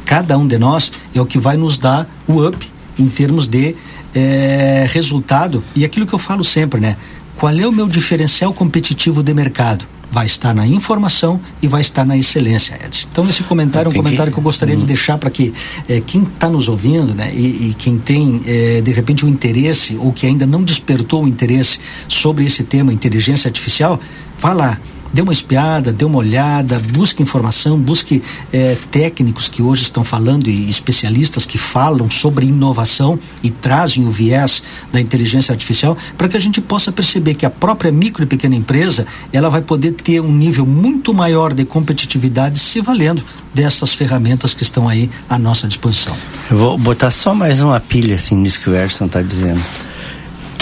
cada um de nós, é o que vai nos dar o up em termos de é, resultado. E aquilo que eu falo sempre, né? Qual é o meu diferencial competitivo de mercado? Vai estar na informação e vai estar na excelência, Edson. Então esse comentário é um comentário que eu gostaria de Hum. deixar para que eh, quem está nos ouvindo, né, e, e quem tem eh, de repente o interesse ou que ainda não despertou o interesse sobre esse tema inteligência artificial, vá lá. Dê uma espiada, dê uma olhada, busque informação, busque eh, técnicos que hoje estão falando e especialistas que falam sobre inovação e trazem o viés da inteligência artificial para que a gente possa perceber que a própria micro e pequena empresa ela vai poder ter um nível muito maior de competitividade se valendo dessas ferramentas que estão aí à nossa disposição. Eu vou botar só mais uma pilha assim nisso que o Erson está dizendo.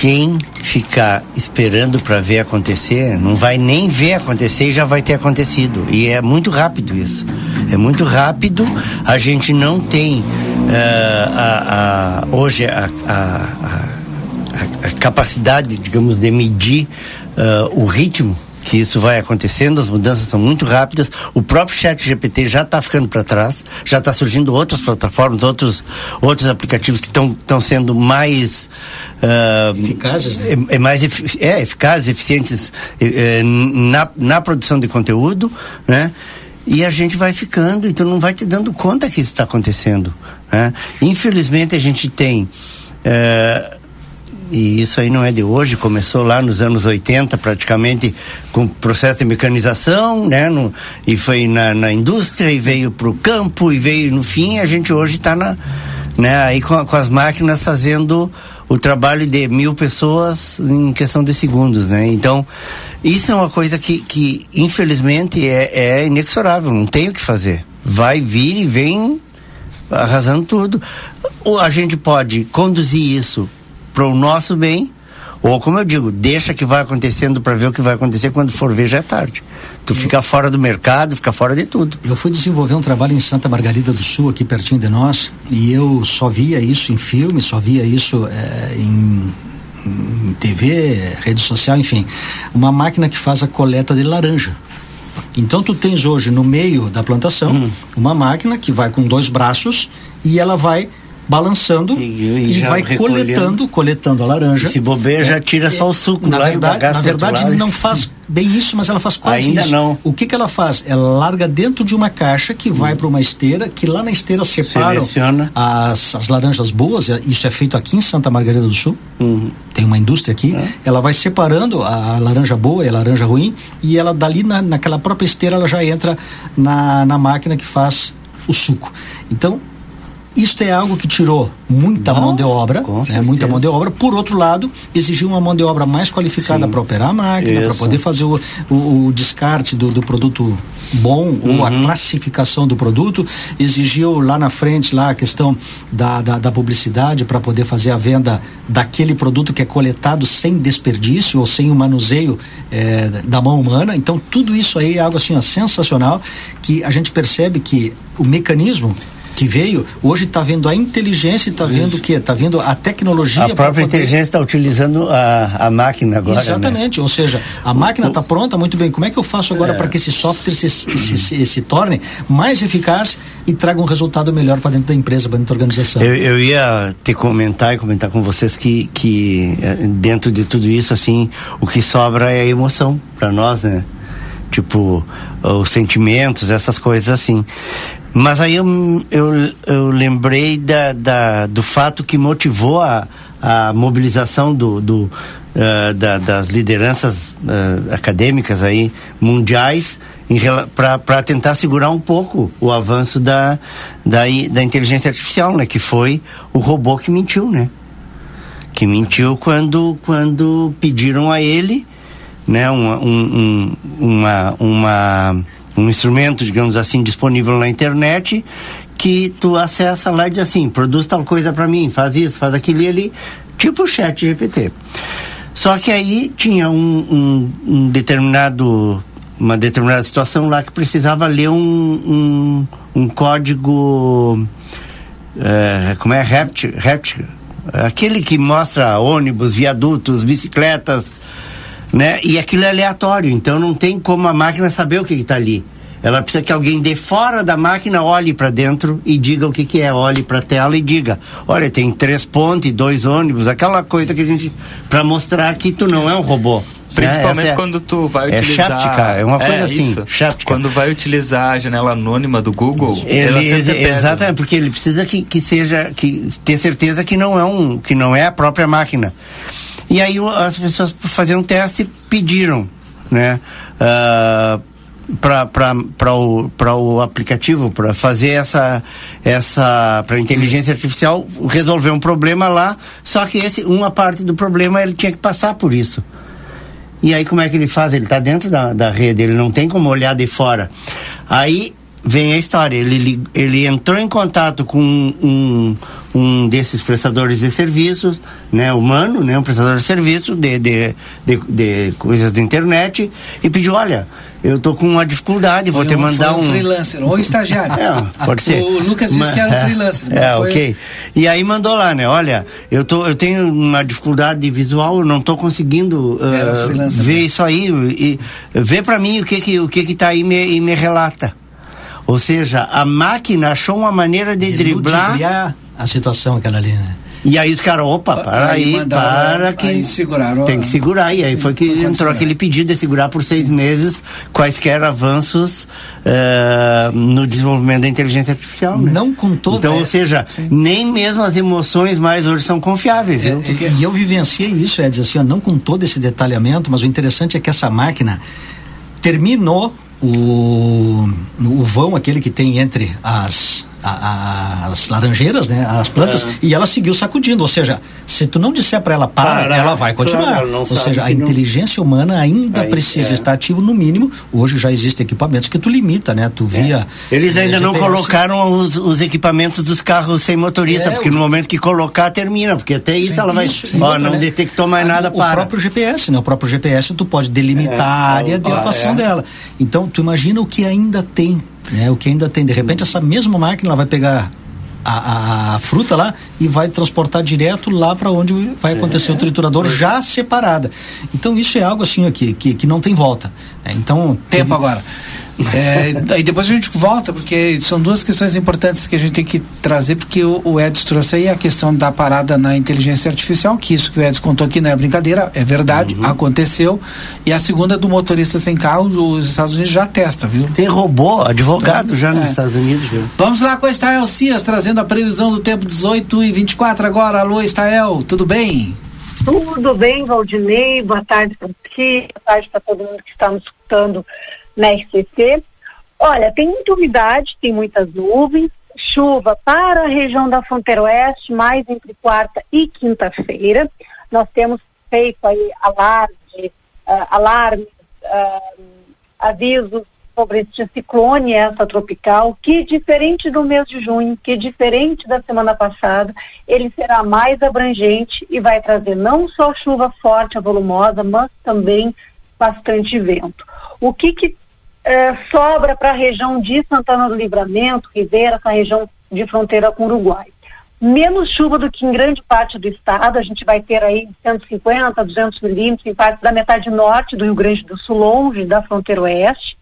Quem ficar esperando para ver acontecer, não vai nem ver acontecer e já vai ter acontecido. E é muito rápido isso. É muito rápido. A gente não tem eh, a, a- hoje a, a- capacidade, digamos, de medir eh, o ritmo que isso vai acontecendo, as mudanças são muito rápidas. O próprio chat GPT já está ficando para trás, já está surgindo outras plataformas, outros, outros aplicativos que estão sendo mais ah, Eficazes, né? é, é mais efi- é, eficazes, eficientes eh, na, na produção de conteúdo, né? E a gente vai ficando, então não vai te dando conta que isso está acontecendo. Né? Infelizmente a gente tem eh, e isso aí não é de hoje, começou lá nos anos 80, praticamente, com o processo de mecanização, né? No, e foi na, na indústria, e veio para o campo, e veio, no fim, a gente hoje está né? aí com, com as máquinas fazendo o trabalho de mil pessoas em questão de segundos, né? Então, isso é uma coisa que, que infelizmente, é, é inexorável, não tem o que fazer. Vai vir e vem arrasando tudo. Ou a gente pode conduzir isso para o nosso bem, ou como eu digo, deixa que vai acontecendo para ver o que vai acontecer quando for ver já é tarde. Tu fica fora do mercado, fica fora de tudo. Eu fui desenvolver um trabalho em Santa Margarida do Sul, aqui pertinho de nós, e eu só via isso em filme, só via isso eh, em, em TV, rede social, enfim. Uma máquina que faz a coleta de laranja. Então tu tens hoje no meio da plantação Hum. uma máquina que vai com dois braços e ela vai balançando E- e, e vai coletando, coletando a laranja. Se bobeia, já tira só o suco na lá verdade, na verdade não faz bem isso, mas ela faz quase Ainda isso. não. O que que ela faz? Ela larga dentro de uma caixa que vai para uma esteira, que lá na esteira separam Hum. Seleciona. as, as laranjas boas. Isso é feito aqui em Santa Margarida do Sul. Uhum. Tem uma indústria aqui. É. Ela vai separando a laranja boa e a laranja ruim e ela dali na, naquela própria esteira ela já entra na, na máquina que faz o suco. Então isto é algo que tirou muita Bom, mão de obra, né, muita mão de obra. Por outro lado, exigiu uma mão de obra mais qualificada para operar a máquina, para poder fazer o, o- o descarte do, do produto bom ou a Uhum. classificação do produto. Exigiu lá na frente lá a questão da, da, da publicidade para poder fazer a venda daquele produto que é coletado sem desperdício ou sem o manuseio eh, da mão humana. Então tudo isso aí é algo assim ó, sensacional que a gente percebe que o mecanismo que veio, hoje está vendo a inteligência e está vendo o quê? Está vendo a tecnologia. A própria poder- inteligência está utilizando a, a máquina agora. Né? Exatamente, ou seja, a máquina está pronta, muito bem. Como é que eu faço agora para que esse software se, se, se, se torne mais eficaz e traga um resultado melhor para dentro da empresa, para dentro da organização? Eu, eu ia te comentar e comentar com vocês que, que eh, dentro de tudo isso, assim, o que sobra é a emoção para nós, né? Tipo, os sentimentos, essas coisas assim. Mas aí eu, eu, eu lembrei da, da, do fato que motivou a, a mobilização do, do, eh, da- das lideranças eh, acadêmicas aí, mundiais, para tentar segurar um pouco o avanço da, da, da inteligência artificial, né? Que foi o robô que mentiu, né? Que mentiu quando, quando pediram a ele, né? Um, um, uma, uma, um instrumento, digamos assim, disponível na internet que tu acessa lá e diz assim, produz tal coisa para mim, faz isso, faz aquilo e ele, tipo o chat GPT. Só que aí tinha um, um, um determinado uma determinada situação lá que precisava ler um, um, um código é, como é? Rept, Rept, aquele que mostra ônibus, viadutos, bicicletas, né? E aquilo é aleatório, então não tem como a máquina saber o que está ali. Ela precisa que alguém de fora da máquina olhe para dentro e diga o que, que é, olhe para a tela e diga: olha, tem três pontes, dois ônibus, aquela coisa que a gente. para mostrar que tu não é um robô. Principalmente é, quando tu vai é utilizar. Shaptica, é uma coisa assim, isso. Shaptica. Quando vai utilizar a janela anônima do Google, Ele, pede. exatamente, porque ele precisa que, que seja, que ter certeza que não é um, que não é a própria máquina. E aí as pessoas fazer um teste pediram, né? ah, para o, pra o aplicativo, para fazer essa, essa para inteligência artificial resolver um problema lá, só que esse, uma parte do problema ele tinha que passar por isso. E aí como é que ele faz? Ele está dentro da, da rede, ele não tem como olhar de fora. Aí vem a história, ele, ele entrou em contato com um, um, desses prestadores de serviços, né, humano, né, um prestador de serviço de, de, de, de coisas da internet e pediu, olha, eu tô com uma dificuldade, vou Foi te um- mandar um um... freelancer ou estagiário. É, pode ser. O Lucas disse que era um é, freelancer. É, foi- ok. E aí mandou lá, né? Olha, eu, tô, eu tenho uma dificuldade visual, eu não tô conseguindo uh, ver mesmo. isso aí. E, vê pra mim o que que, o que que tá aí me, e me relata. Ou seja, a máquina achou uma maneira de driblar. ludibriar a situação aquela ali, né? E aí os caras, opa, para Aí aí, mandaram- para que. aí seguraram Tem a- que segurar. E aí Sim, foi que entrou segurar. aquele pedido de segurar por seis meses quaisquer avanços eh, no desenvolvimento da inteligência artificial. Né? Não com toda Então, é- ou seja, nem mesmo as emoções mais hoje são confiáveis. viu? É, E eu vivenciei isso, é dizer assim, ó, não com todo esse detalhamento, mas o interessante é que essa máquina terminou o, o vão aquele que tem entre as a- as laranjeiras, né, as plantas, e ela seguiu sacudindo, ou seja, se tu não disser para ela para, Parar, ela vai continuar. claro, ou seja, a que não- inteligência humana ainda Aí, precisa é. estar ativo no mínimo. Hoje já existem equipamentos que tu limita, né? Tu via Eles eh, ainda não colocaram os, os equipamentos dos carros sem motorista, É, porque o- no momento que colocar, termina, porque até isso Sim, ela vai. isso, Ó, não né? detectou mais nada, o para. próprio GPS, né? O próprio GPS tu pode delimitar É, a área de ah, atuação é. dela. Então tu imagina o que ainda tem, né? O que ainda tem. De repente essa mesma máquina ela vai pegar a, a- a fruta lá e vai transportar direto lá para onde vai acontecer o triturador já separada. Então isso é algo assim aqui que, que não tem volta. né? Então Tempo agora. É, aí depois a gente volta, porque são duas questões importantes que a gente tem que trazer, porque o, o Edson trouxe aí a questão da parada na inteligência artificial, que isso que o Edson contou aqui não é brincadeira, é verdade, Uhum. aconteceu. E a segunda do motorista sem carro, os Estados Unidos já testa, viu? Tem robô, advogado já nos É. Estados Unidos, viu? Vamos lá com a Estael Cias, trazendo a previsão do tempo 18 e 24 agora. Alô, Estael, tudo bem? Tudo bem, Valdinei? Boa tarde para ti, boa tarde para todo mundo que está nos escutando na RCC. Olha, tem muita umidade, tem muitas nuvens, chuva para a região da fronteira oeste, mais entre quarta e quinta-feira. Nós temos feito aí alarme, alarmes, ah, avisos sobre este ciclone essa tropical, que diferente do mês de junho, que diferente da semana passada, ele será mais abrangente e vai trazer não só chuva forte, volumosa, mas também bastante vento. O que, que eh, sobra para a região de Santana do Livramento, Ribeira, essa região de fronteira com o Uruguai? Menos chuva do que em grande parte do estado, a gente vai ter aí 150, 200 milímetros em parte da metade norte do Rio Grande do Sul, longe da fronteira oeste.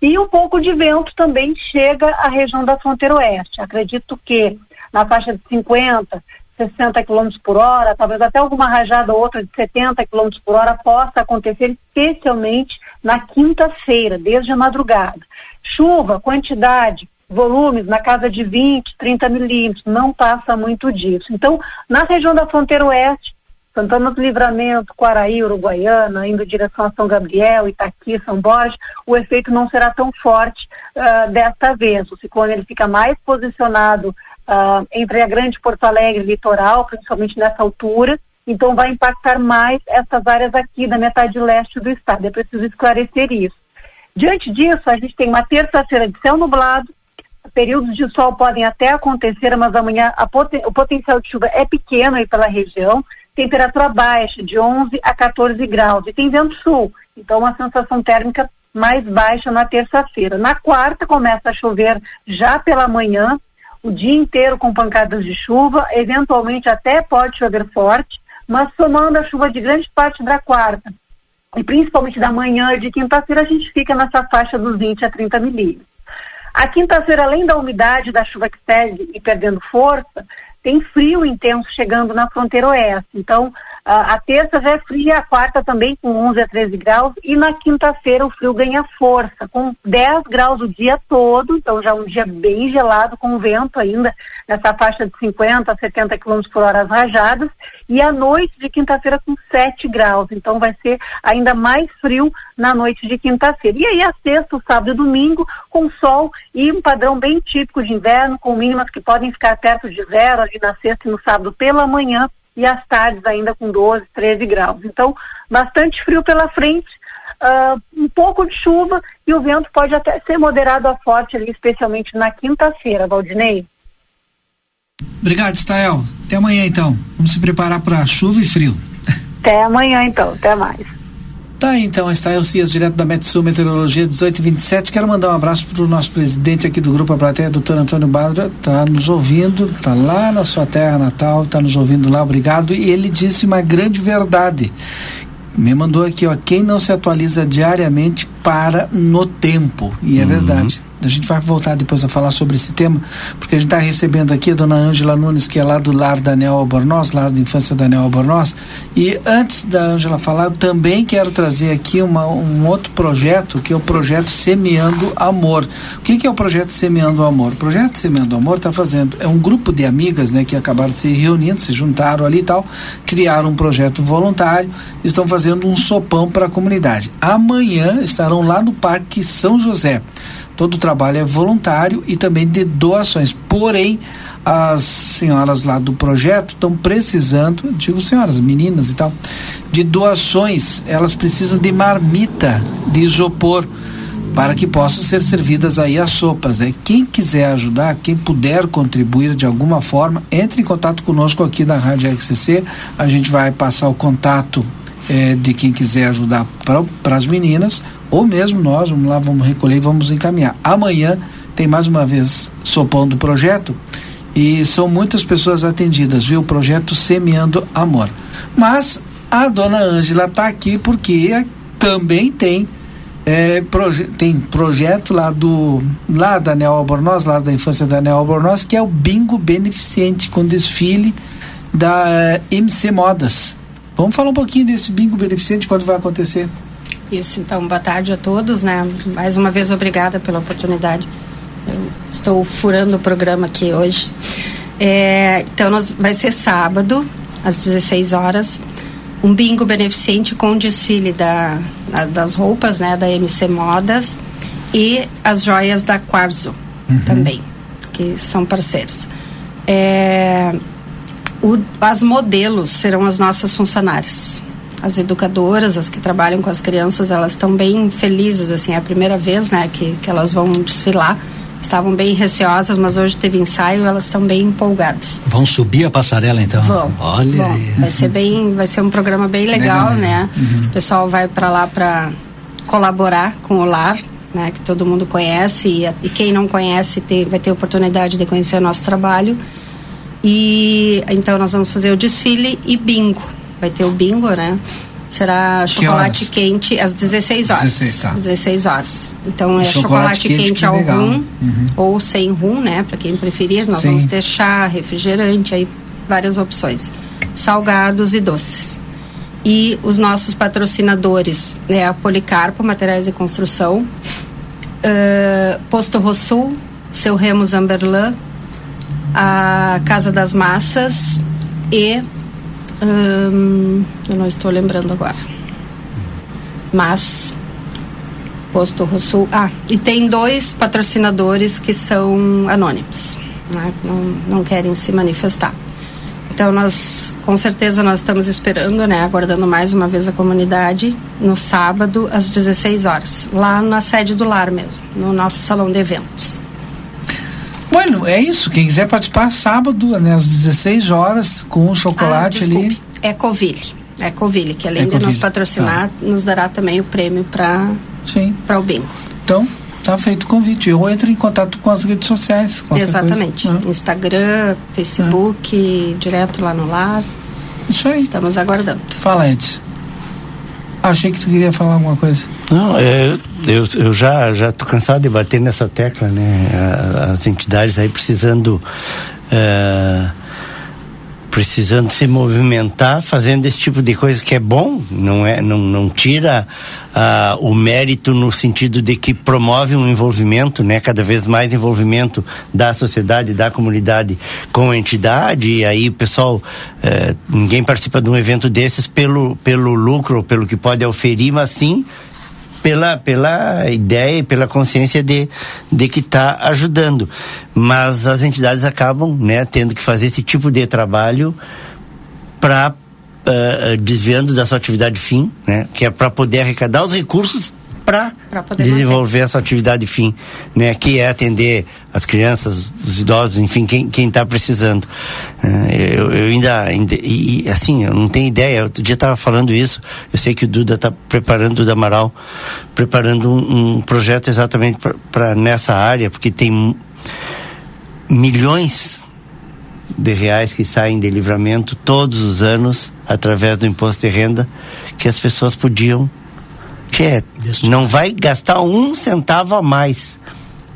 E um pouco de vento também chega à região da fronteira oeste. Acredito que na faixa de 50, 60 km por hora, talvez até alguma rajada ou outra de 70 km por hora possa acontecer, especialmente na quinta-feira, desde a madrugada. Chuva, quantidade, volumes na casa de 20, 30 milímetros, não passa muito disso. Então, na região da fronteira oeste, Santana do Livramento, Quaraí, Uruguaiana, indo em direção a São Gabriel, Itaqui, São Borges, o efeito não será tão forte ah, desta vez. O ciclone ele fica mais posicionado ah, entre a Grande Porto Alegre e Litoral, principalmente nessa altura, então vai impactar mais essas áreas aqui da metade leste do estado. É preciso esclarecer isso. Diante disso, a gente tem uma terça-feira de céu nublado, períodos de sol podem até acontecer, mas amanhã poten- o potencial de chuva é pequeno aí pela região, temperatura baixa, de 11 a 14 graus, e tem vento sul, então uma sensação térmica mais baixa na terça-feira. Na quarta começa a chover já pela manhã, o dia inteiro com pancadas de chuva, eventualmente até pode chover forte, mas somando a chuva de grande parte da quarta, e principalmente da manhã de quinta-feira, a gente fica nessa faixa dos 20 a 30 milímetros. A quinta-feira, além da umidade da chuva que segue e perdendo força, tem frio intenso chegando na fronteira oeste. Então, a, a terça já é fria, a quarta também com 11 a 13 graus e na quinta-feira o frio ganha força, com 10 graus o dia todo, então já um dia bem gelado, com vento ainda nessa faixa de 50 a 70 km por hora as rajadas e a noite de quinta-feira com 7 graus, então vai ser ainda mais frio na noite de quinta-feira. E aí a sexta, sábado e domingo com sol e um padrão bem típico de inverno, com mínimas que podem ficar perto de zero ali na sexta e no sábado pela manhã e as tardes ainda com 12, 13 graus. Então, bastante frio pela frente, uh, um pouco de chuva e o vento pode até ser moderado a forte ali, especialmente na quinta-feira, Valdinei. Obrigado, Stael. Até amanhã então. Vamos se preparar para chuva e frio. Até amanhã então, até mais. Tá, então, está o Cias, direto da Metsul Meteorologia 1827. Quero mandar um abraço para o nosso presidente aqui do Grupo A Plateia, doutor Antônio Badra, tá nos ouvindo, tá lá na sua terra natal, tá nos ouvindo lá, obrigado. E ele disse uma grande verdade. Me mandou aqui, ó, quem não se atualiza diariamente para no tempo. E é uhum. verdade. A gente vai voltar depois a falar sobre esse tema, porque a gente está recebendo aqui a dona Ângela Nunes, que é lá do lar da Nel Albornoz, lar da infância da Nel Albornoz. E antes da Ângela falar, eu também quero trazer aqui uma, um outro projeto, que é o projeto Semeando Amor. O que, que é o projeto Semeando Amor? O projeto Semeando Amor está fazendo, é um grupo de amigas né, que acabaram se reunindo, se juntaram ali e tal, criaram um projeto voluntário, estão fazendo um sopão para a comunidade. Amanhã estarão lá no Parque São José. Todo o trabalho é voluntário e também de doações. Porém, as senhoras lá do projeto estão precisando, digo senhoras, meninas e tal, de doações. Elas precisam de marmita de isopor para que possam ser servidas aí as sopas, né? Quem quiser ajudar, quem puder contribuir de alguma forma, entre em contato conosco aqui da Rádio XCC. A gente vai passar o contato eh, de quem quiser ajudar para as meninas ou mesmo nós, vamos lá, vamos recolher e vamos encaminhar. Amanhã tem mais uma vez sopão do projeto e são muitas pessoas atendidas, viu? O projeto Semeando Amor. Mas a dona Ângela está aqui porque também tem é, proje tem projeto lá do lá da Neo Albornoz, lá da infância da Neo Albornoz, que é o bingo beneficente com desfile da é, MC Modas. Vamos falar um pouquinho desse bingo beneficente quando vai acontecer? Isso, então, boa tarde a todos, né? Mais uma vez, obrigada pela oportunidade. Eu estou furando o programa aqui hoje. É, então, nós, vai ser sábado, às 16 horas, um bingo beneficente com desfile da, das roupas, né, da MC Modas e as joias da Quarzo uhum. também, que são parceiras. É, o, as modelos serão as nossas funcionárias as educadoras, as que trabalham com as crianças, elas estão bem felizes, assim, é a primeira vez, né, que, que elas vão desfilar. Estavam bem receosas, mas hoje teve ensaio, elas estão bem empolgadas. Vão subir a passarela então? Vão. Olha vão. Vai ser bem, vai ser um programa bem legal, legal né? Uhum. O pessoal vai para lá para colaborar com o lar, né, que todo mundo conhece e, e quem não conhece tem, vai ter oportunidade de conhecer o nosso trabalho. E então nós vamos fazer o desfile e bingo vai ter o bingo, né? Será chocolate quente às 16 horas. 16, tá. 16 horas. Então é chocolate, chocolate quente, quente ao rum uhum. ou sem rum, né? Para quem preferir. Nós Sim. vamos ter chá, refrigerante, aí várias opções. Salgados e doces. E os nossos patrocinadores é a Policarpo Materiais de Construção, uh, Posto Rossul, Seu Remos Amberlan, a Casa das Massas e Hum, eu não estou lembrando agora. Mas Posto Rosul. Ah, e tem dois patrocinadores que são anônimos, né? não, não querem se manifestar. Então nós, com certeza, nós estamos esperando, né, aguardando mais uma vez a comunidade no sábado às 16 horas, lá na sede do lar mesmo, no nosso salão de eventos. Bueno, é isso. Quem quiser participar, sábado, né, às 16 horas, com o chocolate ah, ali. É Coville. É Coville, que além é de nos patrocinar, tá. nos dará também o prêmio para o bingo. Então, tá feito o convite. Eu entro em contato com as redes sociais. Exatamente. Coisa, né? Instagram, Facebook, é. direto lá no lar. Isso aí. Estamos aguardando. Fala, Edson. Achei que tu queria falar alguma coisa. Não, é, eu, eu já já tô cansado de bater nessa tecla, né? As entidades aí precisando é, precisando se movimentar, fazendo esse tipo de coisa que é bom, não é, não, não tira ah, o mérito no sentido de que promove um envolvimento, né, cada vez mais envolvimento da sociedade, da comunidade com a entidade e aí o pessoal eh, ninguém participa de um evento desses pelo pelo lucro, pelo que pode oferir, mas sim pela, pela ideia e pela consciência de, de que está ajudando. Mas as entidades acabam né, tendo que fazer esse tipo de trabalho para uh, desviando da sua atividade fim, né, que é para poder arrecadar os recursos para desenvolver manter. essa atividade fim, né, que é atender as crianças, os idosos, enfim, quem está precisando. Uh, eu, eu, ainda, ainda e, assim, eu não tenho ideia. Outro dia estava falando isso. Eu sei que o Duda está preparando, o Duda Amaral, preparando um, um projeto exatamente para nessa área, porque tem milhões de reais que saem de livramento todos os anos através do imposto de renda que as pessoas podiam que não vai gastar um centavo a mais.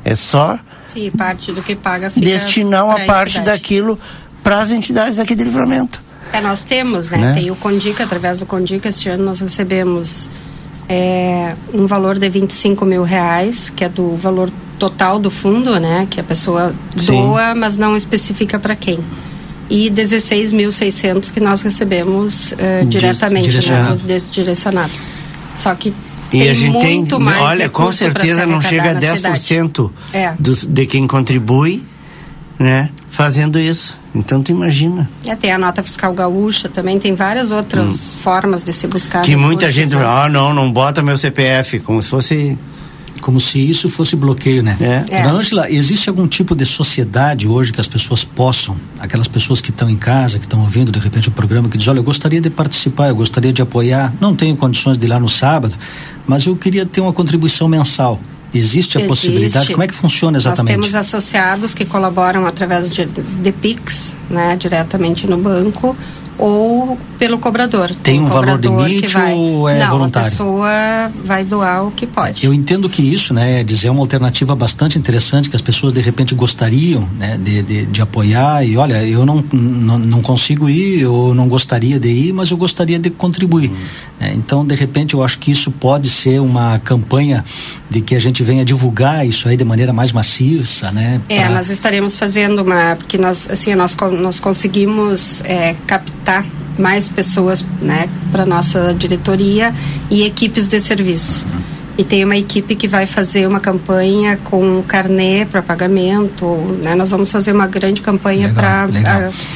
É só Sim, parte do que paga fica destinar uma parte daquilo para as entidades aqui de livramento. É, nós temos, né? né? Tem o Condica, através do Condica, este ano nós recebemos é, um valor de 25 mil reais, que é do valor total do fundo, né? Que a pessoa Sim. doa, mas não especifica para quem. E 16.600 que nós recebemos uh, diretamente, direcionado. né? Direcionado. Só que e tem a gente tem, olha, com certeza não chega a 10% é. dos, de quem contribui, né, fazendo isso. Então tu imagina. É, tem a nota fiscal gaúcha, também tem várias outras hum. formas de se buscar. Que muita gente, né? ah, não, não bota meu CPF, como se fosse como se isso fosse bloqueio, né? É. é. Angela, existe algum tipo de sociedade hoje que as pessoas possam, aquelas pessoas que estão em casa, que estão ouvindo de repente o programa, que diz, olha, eu gostaria de participar, eu gostaria de apoiar, não tenho condições de ir lá no sábado, mas eu queria ter uma contribuição mensal. Existe a Existe. possibilidade? Como é que funciona exatamente? Nós temos associados que colaboram através de, de PIX, né, diretamente no banco, ou pelo cobrador. Tem um, um valor limite vai... ou é Não, voluntário? a pessoa vai doar o que pode. Eu entendo que isso, né, é dizer, é uma alternativa bastante interessante que as pessoas de repente gostariam, né, de, de, de apoiar e olha, eu não, não, não consigo ir, eu não gostaria de ir, mas eu gostaria de contribuir. Hum. É, então, de repente, eu acho que isso pode ser uma campanha de que a gente venha divulgar isso aí de maneira mais maciça, né? É, pra... É, nós estaremos fazendo uma, porque nós, assim, nós, nós conseguimos é, captar mais pessoas, né, para nossa diretoria e equipes de serviço. Uhum e tem uma equipe que vai fazer uma campanha com carnê para pagamento, né? Nós vamos fazer uma grande campanha para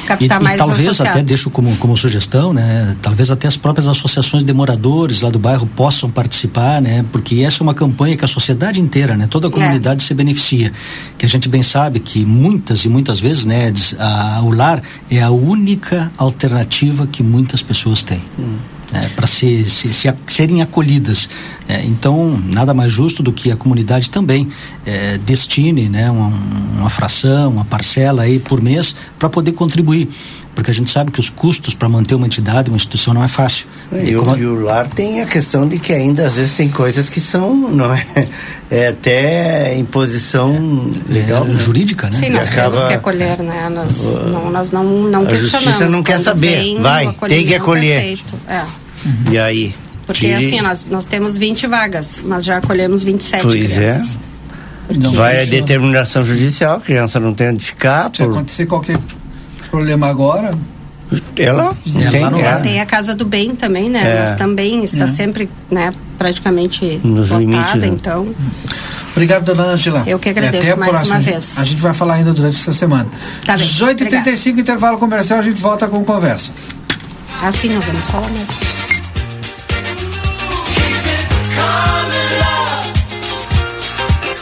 captar e, mais e talvez associados. até deixo como como sugestão, né? Talvez até as próprias associações de moradores lá do bairro possam participar, né? Porque essa é uma campanha que a sociedade inteira, né? Toda a comunidade é. se beneficia. Que a gente bem sabe que muitas e muitas vezes, né? A, o lar é a única alternativa que muitas pessoas têm. Hum é, para se, se, se, serem acolhidas. É, então, nada mais justo do que a comunidade também é, destine né, uma, uma, fração, uma parcela aí por mês para poder contribuir. Porque a gente sabe que os custos para manter uma entidade, uma instituição, não é fácil. É, e, como... o lar tem a questão de que ainda às vezes tem coisas que são, não é, é até imposição é, legal, né? jurídica, né? Sim, nós acaba... temos que acolher, né? Nós, uh, não, nós não, não a justiça não quer saber, vai, tem que acolher. É. Uhum. E aí? Porque tire... assim, nós, nós temos 20 vagas, mas já acolhemos 27 pois é. crianças. É. Não vai a determinação judicial, a criança não tem onde ficar. Se por... acontecer qualquer problema agora, ela, ela tem, é. tem a casa do bem também, né? É. Mas também está é. sempre, né, praticamente Nos lotada, limites, né? então. Obrigado, dona Angela. Eu que agradeço mais próxima. uma vez. A gente vai falar ainda durante essa semana. Tá 18h35, intervalo comercial, a gente volta com conversa. Assim nós vamos falar mesmo.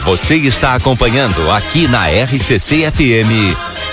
Você está acompanhando aqui na RCC FM.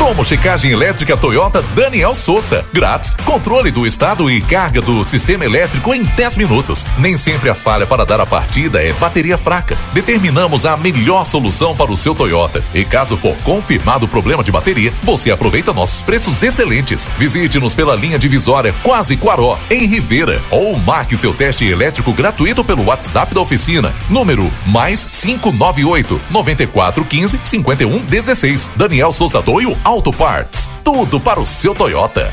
Promo checagem elétrica Toyota Daniel Souza. Grátis, controle do estado e carga do sistema elétrico em 10 minutos. Nem sempre a falha para dar a partida é bateria fraca. Determinamos a melhor solução para o seu Toyota. E caso for confirmado o problema de bateria, você aproveita nossos preços excelentes. Visite-nos pela linha divisória Quase Quaró, em Rivera. Ou marque seu teste elétrico gratuito pelo WhatsApp da oficina. Número mais 598 9415 5116. Daniel Souza Toio Auto Parts. Tudo para o seu Toyota.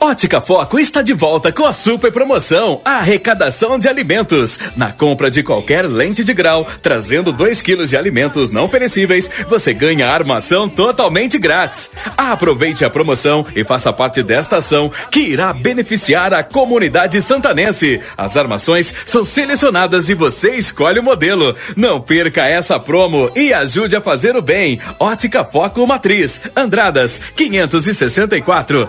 Ótica Foco está de volta com a super promoção, a arrecadação de alimentos. Na compra de qualquer lente de grau, trazendo 2 quilos de alimentos não perecíveis, você ganha a armação totalmente grátis. Aproveite a promoção e faça parte desta ação que irá beneficiar a comunidade santanense. As armações são selecionadas e você escolhe o modelo. Não perca essa promo e ajude a fazer o bem. Ótica Foco Matriz, Andradas, 564.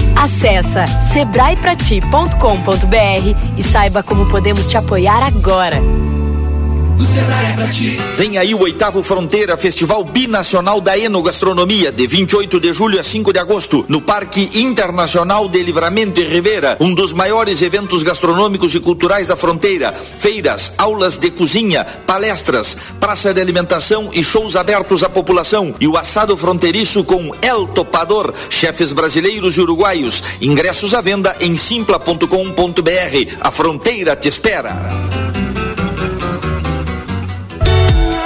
Acesse sebraeprati.com.br e saiba como podemos te apoiar agora. O Sebrae é pra ti. Vem aí o oitavo Fronteira Festival Binacional da Enogastronomia, de 28 de julho a 5 de agosto, no Parque Internacional de Livramento e Rivera, um dos maiores eventos gastronômicos e culturais da fronteira. Feiras, aulas de cozinha, palestras, praça de alimentação e shows abertos à população. E o assado fronteiriço com El Topador, chefes brasileiros e uruguaios. Ingressos à venda em simpla.com.br. A fronteira te espera.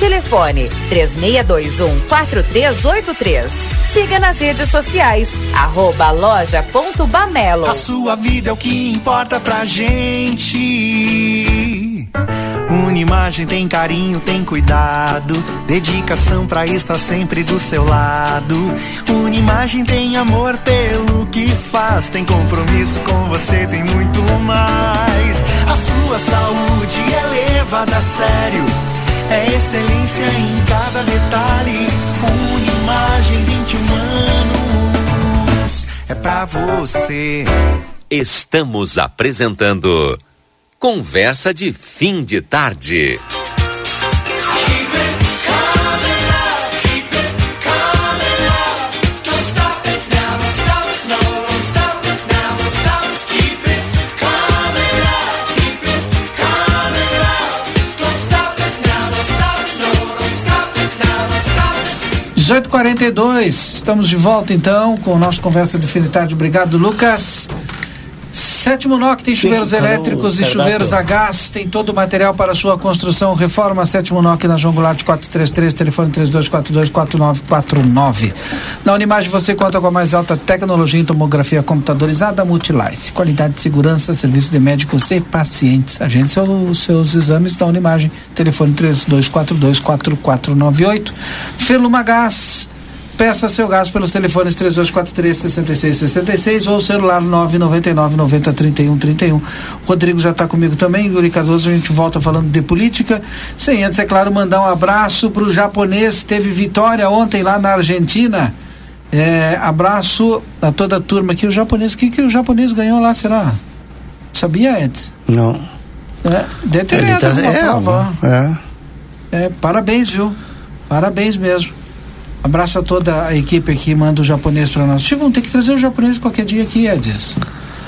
Telefone 3621 4383. Siga nas redes sociais, arroba loja.bamelo. A sua vida é o que importa pra gente. Unimagem tem carinho, tem cuidado, dedicação pra estar sempre do seu lado. Unimagem tem amor pelo que faz, tem compromisso com você, tem muito mais. A sua saúde é levada a sério, é excelência em cada detalhe. Unimagem 21 anos, é pra você. Estamos apresentando Conversa de Fim de Tarde. Dezoito quarenta e dois, estamos de volta então com o nosso Conversa de Fim de Tarde. Obrigado, Lucas. Sétimo NOC tem chuveiros elétricos e chuveiros a gás, tem todo o material para sua construção, reforma Sétimo NOC na João Goulart 433, telefone 3242-4949. Na Unimagem você conta com a mais alta tecnologia em tomografia computadorizada Multilice, qualidade de segurança, serviço de médicos e pacientes. Agende seu, os seus exames da Unimagem, telefone 3242-4498. Feluma Gás, Peça seu gás pelos telefones 3243-6666 ou celular 999-90-3131. Rodrigo já está comigo também, Yuri Cardoso, a gente volta falando de política. Sem antes, é claro, mandar um abraço para o japonês. Teve vitória ontem lá na Argentina. É, abraço a toda a turma aqui. O japonês, o que, que o japonês ganhou lá, será? Sabia, Eds? Não. É, deve ter Ele tá- é, prova, é. É, parabéns, viu? Parabéns mesmo. Abraço a toda a equipe aqui, manda o japonês para nós. Chico, vamos ter que trazer o japonês qualquer dia aqui, Edis.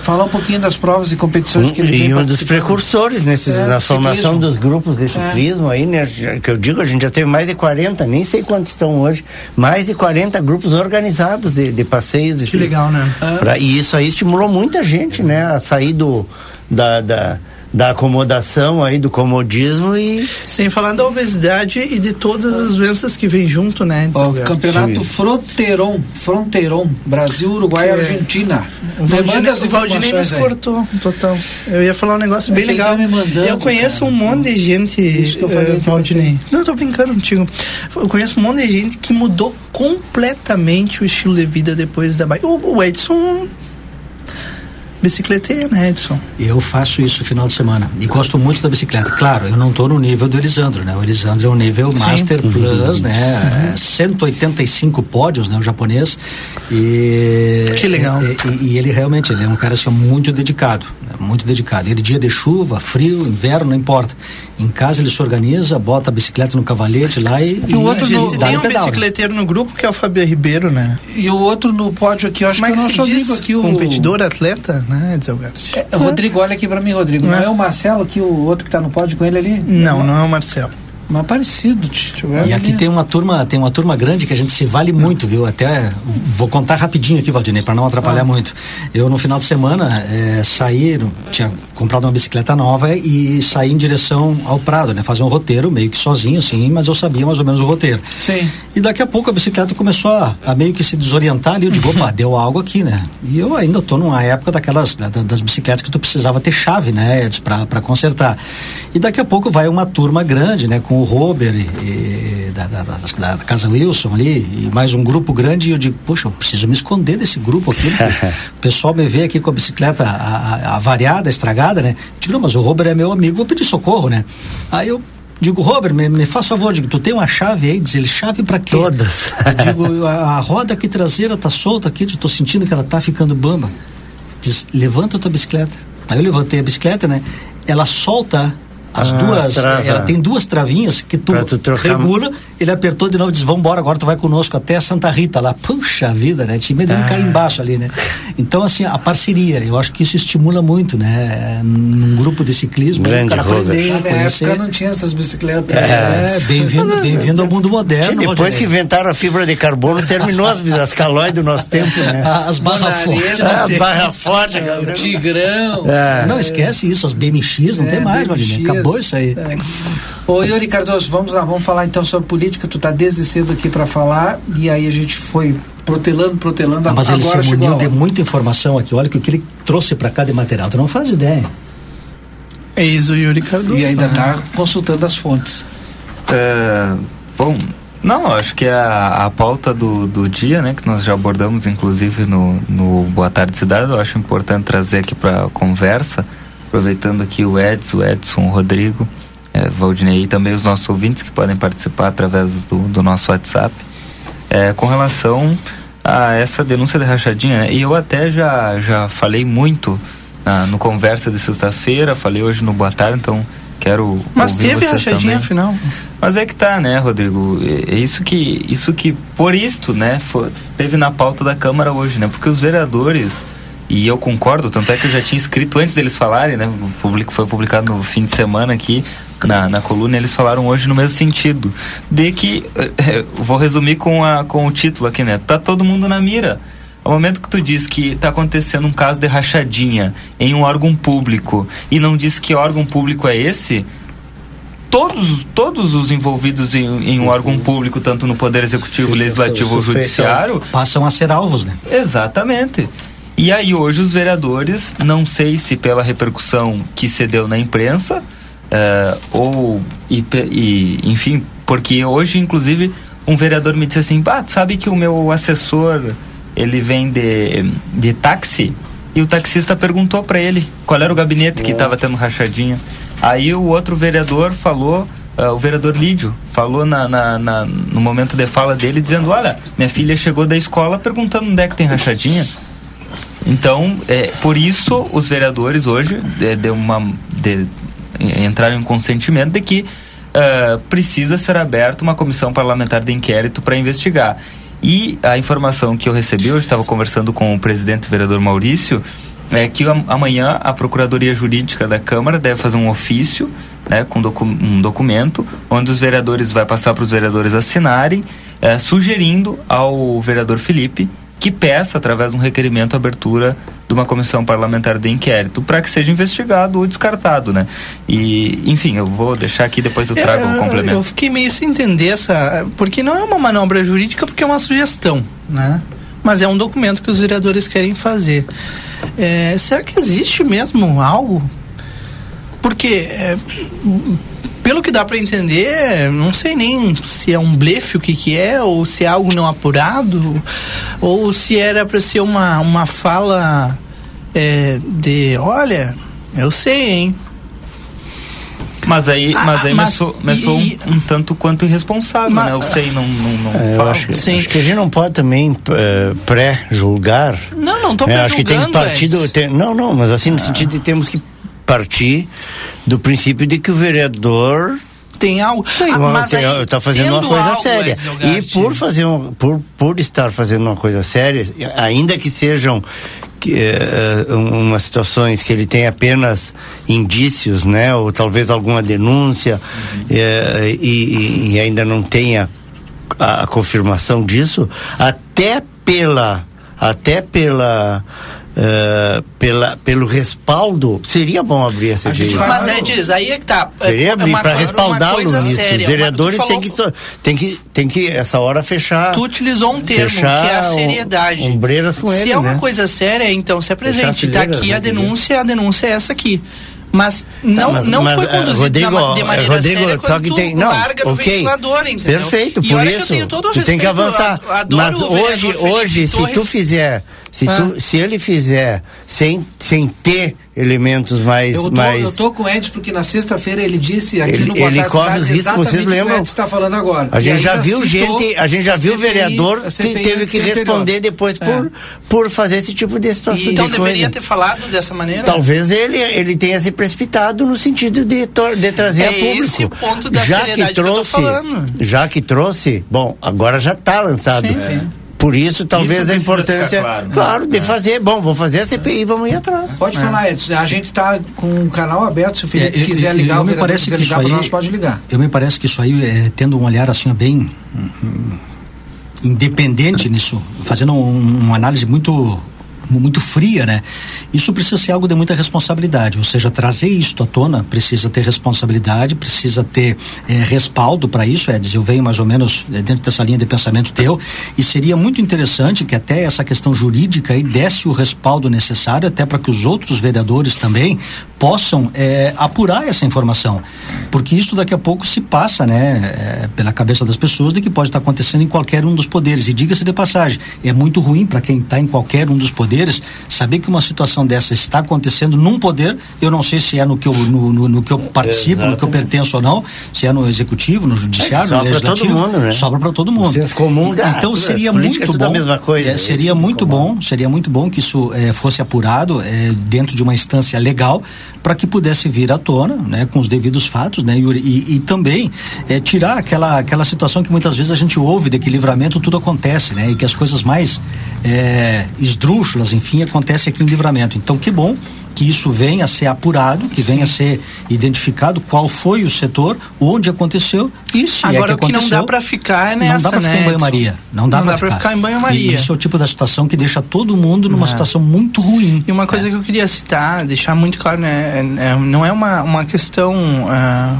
Falar um pouquinho das provas e competições que ele E um dos precursores nesses, É, na ciclismo. formação dos grupos de É. ciclismo aí, né? Que eu digo, a gente já teve mais de 40, nem sei quantos estão hoje, mais de 40 grupos organizados de, de passeios. Que legal, né? Pra- e isso aí estimulou muita gente, né? A sair do, da, da, da acomodação aí, do comodismo e. Sem falar da obesidade e de todas as doenças que vem junto, né? Ó, campeonato Fronteiron, Fronteiron, Brasil, Uruguai e É. Argentina. O Me Valdinei, o Valdinei aí. cortou, total. Eu ia falar um negócio É bem que ele legal. tá me mandando, eu conheço um monte de gente, Isso que eu falei eh, eu Valdinei. Não, eu tô brincando contigo. Eu conheço um monte de gente que mudou completamente o estilo de vida depois da bike. O, o Edson bicicleteia, né, Edson? Eu faço isso no final de semana e gosto muito da bicicleta. Claro, eu não estou no nível do Elisandro, né? O Elisandro é um nível Sim. Master Plus, né? É 185 pódios, né? O japonês. E, Que legal. E, e- e ele realmente ele é um cara assim, muito dedicado, né? muito dedicado. Ele dia de chuva, frio, inverno, não importa. Em casa ele se organiza, bota a bicicleta no cavalete lá e, E o outro a no, tem no um pedal, né? bicicleteiro no grupo que é o Fabio Ribeiro, né? E o outro no pódio aqui, eu acho Como é que é o nosso diz? amigo aqui, o Competidor, atleta, né, Gatti? É, Rodrigo, olha aqui pra mim, Rodrigo. Não Não é? é o Marcelo aqui, o outro que tá no pódio com ele ali? Não, não é o Marcelo. Mas parecido, tio. E aqui tem uma turma, tem uma turma grande que a gente se vale muito, viu? Até vou contar rapidinho aqui, Valdinei, para não atrapalhar Ah. muito. Eu no final de semana eh, saí, tinha comprado uma bicicleta nova e saí em direção ao Prado, né? Fazer um roteiro meio que sozinho, assim, mas eu sabia mais ou menos o roteiro. Sim. E daqui a pouco a bicicleta começou a, a meio que se desorientar ali. Eu digo, opa, deu algo aqui, né? E eu ainda tô numa época daquelas, da- da- das bicicletas que tu precisava ter chave, né, pra consertar. E daqui a pouco vai uma turma grande, né, com o Robert e, da, da, da- da Casa Wilson ali, e mais um grupo grande. E eu digo, poxa, eu preciso me esconder desse grupo aqui. porque o pessoal me vê aqui com a bicicleta avariada, estragada, né? Eu digo, não, mas o Robert é meu amigo, vou pedir socorro, né? Aí eu Digo, Robert, me, me faz favor, digo, tu tem uma chave aí? Diz ele, chave pra quê? Todas. Eu digo, a, a roda aqui traseira tá solta aqui, eu tô sentindo que ela tá ficando bamba. Diz, levanta a tua bicicleta. Aí eu levantei a bicicleta, né? Ela solta As Ah, duas, trava. ela tem duas travinhas que tu, tu regula, ele apertou de novo e diz, vamos embora, agora tu vai conosco até Santa Rita lá. Puxa vida, né? Tinha medo de um Ah. carimbaço ali, né? Então, assim, a parceria, eu acho que isso estimula muito, né? Num grupo de ciclismo, o Grande cara aprender, Na conhecer. época não tinha essas bicicletas. É, bem-vindo bem ao mundo moderno. Depois Valdinei. que inventaram a fibra de carbono, terminou as, as calóides do nosso tempo, né? As barras fortes. É, as barras fortes. O Tigrão. É. Não esquece isso, as BMX, não É, tem mais, BMX. Valdinei. Acabou isso aí. É. Ô Yuri Cardoso, vamos lá, vamos falar então sobre política. Tu tá desde cedo aqui para falar e aí a gente foi protelando, protelando. Ah, mas ele agora se a muniu de muita informação aqui. Olha o que ele trouxe para cá de material. Tu não faz ideia. Eis o Yuri Cardoso. E ainda tá consultando as fontes. É, bom, não, acho que a, a pauta do, do dia, né, que nós já abordamos inclusive no, no Boa Tarde Cidade, eu acho importante trazer aqui para conversa, aproveitando aqui o Edson, o Edson, o Rodrigo, é, Valdinei e também os nossos ouvintes que podem participar através do, do nosso WhatsApp, é, com relação a essa denúncia de rachadinha. né, E eu até já, já falei muito na, no Conversa de sexta-feira, falei hoje no Boa Tarde, então quero. Mas teve rachadinha também. afinal. Mas é que tá, né, Rodrigo? É é isso que, isso que por isto, né, fo- teve na pauta da Câmara hoje, né? Porque os vereadores, e eu concordo, tanto é que eu já tinha escrito antes deles falarem, né? O público foi publicado no fim de semana aqui na, na coluna, eles falaram hoje no mesmo sentido, de que eh, eh, vou resumir com a com o título aqui, né? Tá todo mundo na mira. Ao momento que tu diz que está acontecendo um caso de rachadinha em um órgão público e não diz que órgão público é esse, todos, todos os envolvidos em, em um órgão público, tanto no Poder Executivo, Legislativo ou Judiciário, Passam a ser alvos, né? Exatamente. E aí hoje os vereadores, não sei se pela repercussão que se deu na imprensa, eh, ou, e, e, enfim, porque hoje, inclusive, um vereador me disse assim, ah, sabe que o meu assessor, ele vem de, de táxi? E o taxista perguntou para ele qual era o gabinete que estava tendo rachadinha. Aí o outro vereador falou, ah, o vereador Lídio, falou na, na- na- no momento de fala dele, dizendo, olha, minha filha chegou da escola perguntando onde é que tem rachadinha. Então, é, por isso, os vereadores hoje de uma, de, entraram em consentimento de que ah, precisa ser aberta uma comissão parlamentar de inquérito para investigar. E a informação que eu recebi, eu estava conversando com o presidente o vereador Maurício, é que am- amanhã a Procuradoria Jurídica da Câmara deve fazer um ofício né, com docu- um documento onde os vereadores vai passar para os vereadores assinarem, eh, sugerindo ao vereador Felipe que peça, através de um requerimento, a abertura de uma comissão parlamentar de inquérito para que seja investigado ou descartado, né? E, enfim, eu vou deixar aqui, depois eu trago o Eu- complemento. Eu fiquei meio sem entender essa. Porque não é uma manobra jurídica, porque é uma sugestão, né? Mas é um documento que os vereadores querem fazer. É, será que existe mesmo algo? Porque, é, pelo que dá para entender, não sei nem se é um blefe o que, que é, ou se é algo não apurado, ou se era para ser uma, uma fala é, de: olha, eu sei, hein? Mas aí, mas aí Ah, mas- me sou, me sou e- um, um tanto quanto irresponsável, né? Eu sei, não, não, não É, eu falo. acho, que- acho que a gente não pode também eh, pré-julgar. Não, não tô É, acho que tem que pré-julgando, partir do. Edson. tem- não, não, mas assim, no sentido de temos que partir do princípio de que o vereador tem algo. Tem, Ah, mas tem- aí, tá fazendo uma coisa algo, séria. E por fazer um, por, por estar fazendo uma coisa séria, ainda que sejam que, um- umas situações que ele tem apenas indícios, né, ou talvez alguma denúncia eh, e, e- e ainda não tenha a, a confirmação disso, até pela até pela eh, pela pelo respaldo seria bom abrir essa CPI. Mas é diz, aí é que tá. é- Seria é abrir uma para co- respaldá-lo uma coisa nisso. séria, Os vereadores têm que, têm que tem que essa hora fechar. Tu utilizou um termo que é a seriedade. ombreiras com Se ele, é uma né? coisa séria, então se apresente. Tá fileiras, aqui a né, denúncia, a denúncia é essa aqui. Mas não, mas- não mas, foi eh, conduzido Rodrigo, na- de maneira Rodrigo, séria só que tem- não, larga no ok. ventilador, entendeu? Perfeito, e por que isso. tenho todo o tu tem que avançar. Mas hoje, Felipe hoje, se Torres. tu fizer, se, Ah. tu, se ele fizer sem, sem ter elementos mais. Eu tô, mais... eu tô com o Ed porque na sexta-feira ele disse aqui ele, no Boa ele corre os riscos, vocês o que lembram? o Ed está falando agora. A E gente já viu gente, a gente já viu CPI, vereador que teve que anterior. responder depois É. por, por fazer esse tipo de situação. Então de deveria coisa. ter falado dessa maneira? Talvez ele, ele tenha se precipitado no sentido de, de trazer É a público. esse o ponto da já que que trouxe, falando. já que trouxe, bom, agora já está lançado. Sim, sim. Por isso, talvez Isso a importância, claro, claro, né? de É. fazer. Bom, vou fazer a CPI, vamos ir atrás. Pode É. falar, Edson. A gente está com o canal aberto. Se o Felipe É, eu- quiser eu- ligar, eu o me parece que ligar aí- nós, pode ligar. Eu me parece que isso aí, é, tendo um olhar assim bem hum, independente nisso, fazendo um- uma análise muito muito fria, né? Isso precisa ser algo de muita responsabilidade, ou seja, trazer isto à tona precisa ter responsabilidade, precisa ter eh, respaldo para isso, Edson. Eu venho mais ou menos eh, dentro dessa linha de pensamento teu, e seria muito interessante que até essa questão jurídica aí desse o respaldo necessário, até para que os outros vereadores também possam eh, apurar essa informação, porque isso daqui a pouco se passa, né, eh, pela cabeça das pessoas de que pode estar acontecendo em qualquer um dos poderes. E diga-se de passagem, é muito ruim para quem está em qualquer um dos poderes saber que uma situação dessa está acontecendo num poder. Eu não sei se é no que eu, no, no- no que eu participo, no que eu pertenço ou não, se é no executivo, no judiciário, no sobra todo legislativo. mundo, né? Sobra para todo mundo. Senso comum, então seria é muito bom. mesma coisa, é, seria muito bom, seria muito bom que isso eh, fosse apurado dentro de uma instância legal para que pudesse vir à tona, né, com os devidos fatos, né, Yuri? E, e também tirar aquela aquela situação que muitas vezes a gente ouve de que livramento tudo acontece, né, e que as coisas mais eh, enfim, acontecem aqui em livramento. Então, que bom que isso venha a ser apurado, que venha a ser identificado qual foi o setor, onde aconteceu e se Agora é o que que não aconteceu. dá pra ficar é Não nessa, dá pra ficar né, em banho-maria. Não dá, Não dá pra ficar em banho-maria. Isso é o tipo da situação que deixa todo mundo numa É. situação muito ruim. E uma coisa que eu queria citar, deixar muito claro, né? é- é- não é uma, uma questão ah,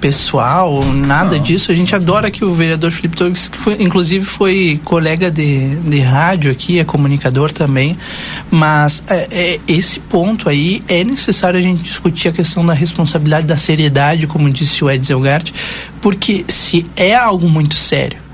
pessoal, nada disso. A gente adora que o vereador Felipe Torres, que foi, inclusive foi colega de, de rádio aqui, é comunicador também. Mas é, é, esse ponto aí é necessário a gente discutir a questão da responsabilidade, da seriedade, como disse o Ed Zelgart, porque se é algo muito sério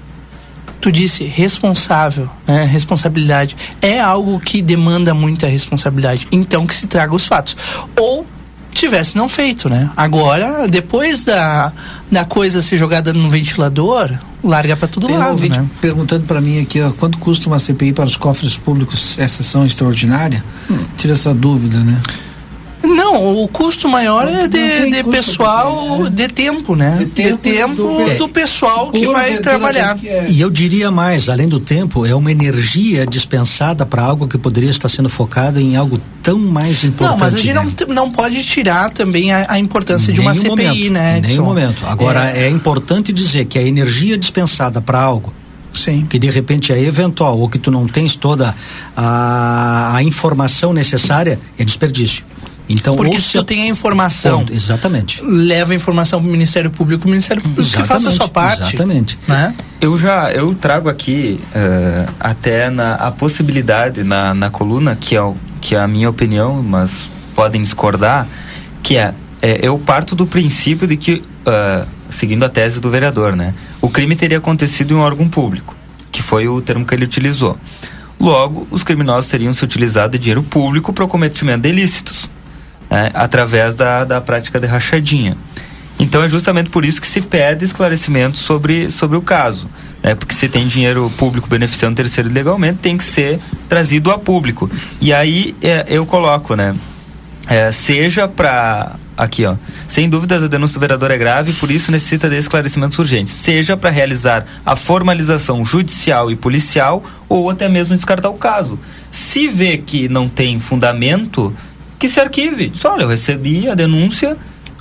tu disse responsável, né? responsabilidade é algo que demanda muita responsabilidade. Então que se traga os fatos. Ou tivesse não feito, né? Agora, depois da, da coisa ser jogada no ventilador, larga para todo Tem um lado, ouvinte né? perguntando para mim aqui, ó, quanto custa uma CPI para os cofres públicos, essa sessão extraordinária? Hum. Tira essa dúvida, né? Não, o custo maior é de, de pessoal, de tempo, né? De tempo, do- do, pessoal que vai trabalhar. que- é. E eu diria mais, além do tempo, é uma energia dispensada para algo que poderia estar sendo focada em algo tão mais importante. Não, mas a gente né? não, não pode tirar também a, a importância de uma CPI, momento, né, Em nenhum Edson? momento. Agora, É. é, importante dizer que a energia dispensada para algo Sim. que de repente é eventual ou que tu não tens toda a, a informação necessária é desperdício. Então, Porque ou se tu tem a informação, Ponto, exatamente. leva a informação para o Ministério Público, o Ministério Público que faça a sua parte. Exatamente. Né? Eu já eu trago aqui eh, até na, a possibilidade na, na coluna, que é, o- que é a minha opinião, mas podem discordar, que é, é, eu parto do princípio de que, ah, seguindo a tese do vereador, né, o crime teria acontecido em um órgão público, que foi o termo que ele utilizou. Logo, os criminosos teriam se utilizado de dinheiro público para o cometimento de ilícitos, né, através da, da prática de rachadinha. Então é justamente por isso que se pede esclarecimento sobre, sobre o caso. Né? Porque se tem dinheiro público beneficiando terceiro ilegalmente, tem que ser trazido a público. E aí é, eu coloco, né? É, seja para aqui ó sem dúvidas a denúncia do vereador é grave por isso necessita de esclarecimentos urgentes seja para realizar a formalização judicial e policial ou até mesmo descartar o caso se vê que não tem fundamento que se arquive só olha eu recebi a denúncia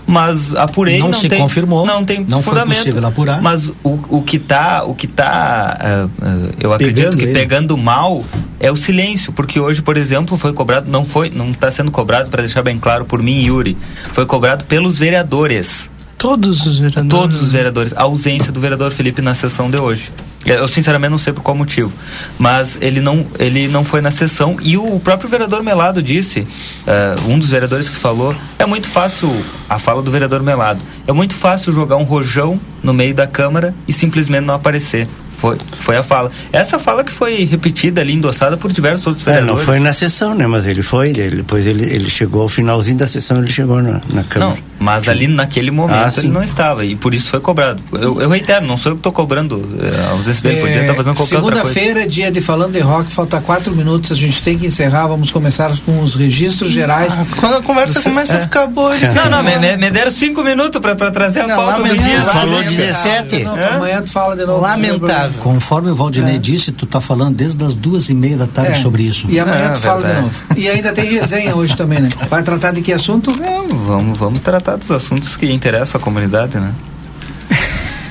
mas apurei Não não, se tem, confirmou, não tem não foi fundamento possível apurar. mas o, o que tá o que tá ah, ah, eu acredito Pegando que ele. pegando mal é o silêncio porque hoje por exemplo foi cobrado não foi não está sendo cobrado para deixar bem claro por mim e Yuri foi cobrado pelos vereadores Todos os vereadores. todos os vereadores a ausência do vereador Felipe na sessão de hoje eu sinceramente não sei por qual motivo mas ele não ele não foi na sessão e o próprio vereador Melado disse ah, um dos vereadores que falou é muito fácil a fala do vereador Melado. É muito fácil jogar um rojão no meio da câmara e simplesmente não aparecer Foi, foi a fala. Essa fala que foi repetida ali, endossada por diversos outros É, vereadores. não foi na sessão, né? Mas ele foi, ele, depois ele, ele chegou ao finalzinho da sessão, ele chegou na, na Câmara. Não, mas ali naquele momento Ah, ele não estava e por isso foi cobrado. Eu, eu reitero, não sou eu que estou cobrando eh, aos dele, podia estar fazendo qualquer outra coisa. Segunda-feira, dia de Falando de Rock, falta quatro minutos, a gente tem que encerrar, vamos começar com os registros gerais. Quando a conversa começa a ficar boa, ele Não, não, me, me- deram cinco minutos para trazer a Não, pauta do dia. Falou Sabe? 17. Não, Hã? amanhã tu fala de novo. Lamentável. Conforme o Valdinei É. disse, tu tá falando desde as duas e meia da tarde É. sobre isso. E amanhã É, tu fala de novo. E ainda tem resenha hoje também, né? Vai tratar de que assunto? Vamos, vamos tratar dos assuntos que interessam a comunidade, né?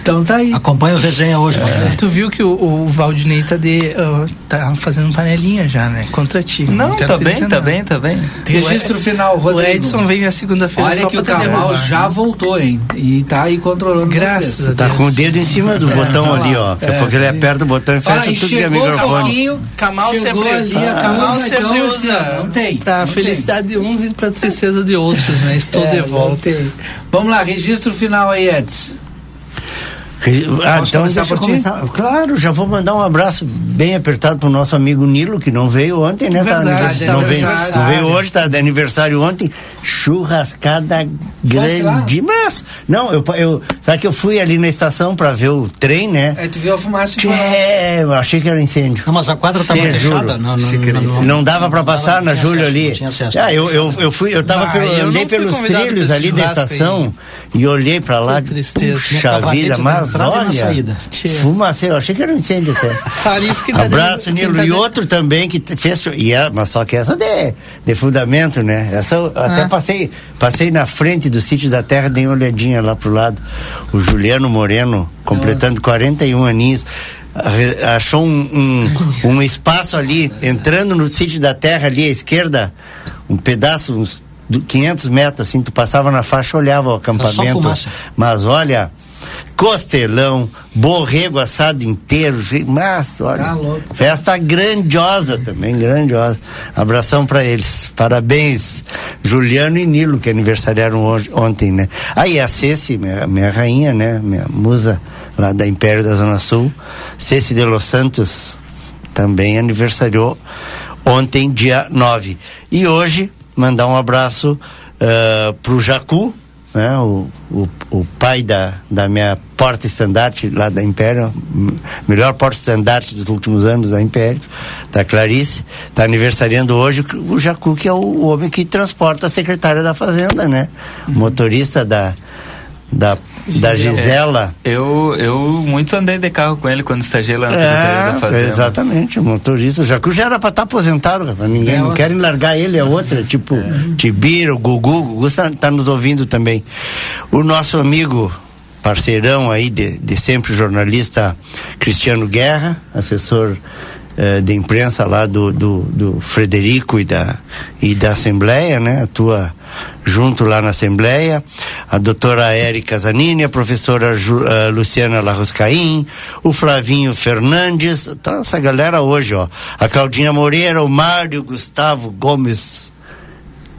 Então tá aí. Acompanha o resenha hoje, Valdinei. Tu viu que o, o Valdinei tá, de, ah, tá fazendo panelinha já, né? Contra ti. Não, quero tá te bem, tá bem, tá bem. Registro final, O Rodrigo. Edson vem na segunda-feira Olha só que o derrubar. já voltou, hein? E tá aí controlando Graças vocês. a Tá com o dedo em cima do É, botão tá ali, ó. É, pouco ele aperta o botão e Fala, fecha e tudo que é chegou microfone. Kamal chegou sempre, ali, vai sempre usa não tem. pra não felicidade de uns e pra tristeza de outros, né? Estou É, de não volta. Vamos lá, registro final aí, Edson. Ah, Posso então deixa eu por ti? começar. Claro, já vou mandar um abraço bem apertado pro nosso amigo Nilo, que não veio ontem, né? Tá Verdade, anivers- tá não, veio, aniversário. não veio hoje, tá de aniversário ontem. Churrascada grande. Mas, não, eu, eu. Sabe que eu fui ali na estação pra ver o trem, né? Aí tu viu a fumaça e. É, eu achei que era incêndio. Não, mas a quadra tava fechada. Não, não, não, não, Não dava pra passar na Júlio acesso, ali. não tinha acesso. Ah, eu, eu, eu fui, eu tava Ah, pelo- eu andei pelos trilhos ali da estação e olhei pra lá. Que tristeza. Puxa Tinha vida, mas olha. Fumacê, eu achei que era um incêndio até. Abraço, Nilo. E outro também que fez. E é, mas só que essa de, de fundamento, né? Essa eu até Ah. passei, passei na frente do sítio da terra, dei uma olhadinha lá pro lado. O Juliano Moreno, completando 41 aninhos. arre- Achou um, um, um espaço ali, entrando no sítio da terra ali à esquerda, um pedaço, uns 500 metros, assim, tu passava na faixa, olhava o acampamento. Mas olha, costelão, borrego assado inteiro, mas olha, Tá festa grandiosa também, grandiosa. Abração pra eles. Parabéns, Juliano e Nilo, que aniversariaram hoje, ontem, né? Aí a Ceci, minha, minha rainha, né? Minha musa lá da Império da Zona Sul, Ceci de Los Santos, também aniversariou ontem, dia 9. E hoje, mandar um abraço uh, pro Jacu, né? O, o, o pai da, da minha porta-estandarte lá da Império, melhor porta-estandarte dos últimos anos da Império, da Clarice, está aniversariando hoje o Jacu, que é o, o homem que transporta a secretária da Fazenda, né? Motorista da, da, da Gisela. Eu, eu muito andei de carro com ele quando estagiei lá na Secretaria da É, Fazenda. exatamente, o motorista. O Jacu já era pra estar aposentado, rapaz. Ninguém É não outra. querem largar ele, é outra. Tipo, Tibira, o Gugu. O Gugu tá, tá nos ouvindo também. O nosso amigo, parceirão aí de, de sempre, jornalista Cristiano Guerra, assessor eh, de imprensa lá do, do, do Frederico e da, e da Assembleia, né? Atua junto lá na Assembleia, a doutora Érica Zanini, a professora Ju- eh, Luciana Larroscaim, o Flavinho Fernandes, tá essa galera hoje, ó. A Claudinha Moreira, o Mário Gustavo Gomes.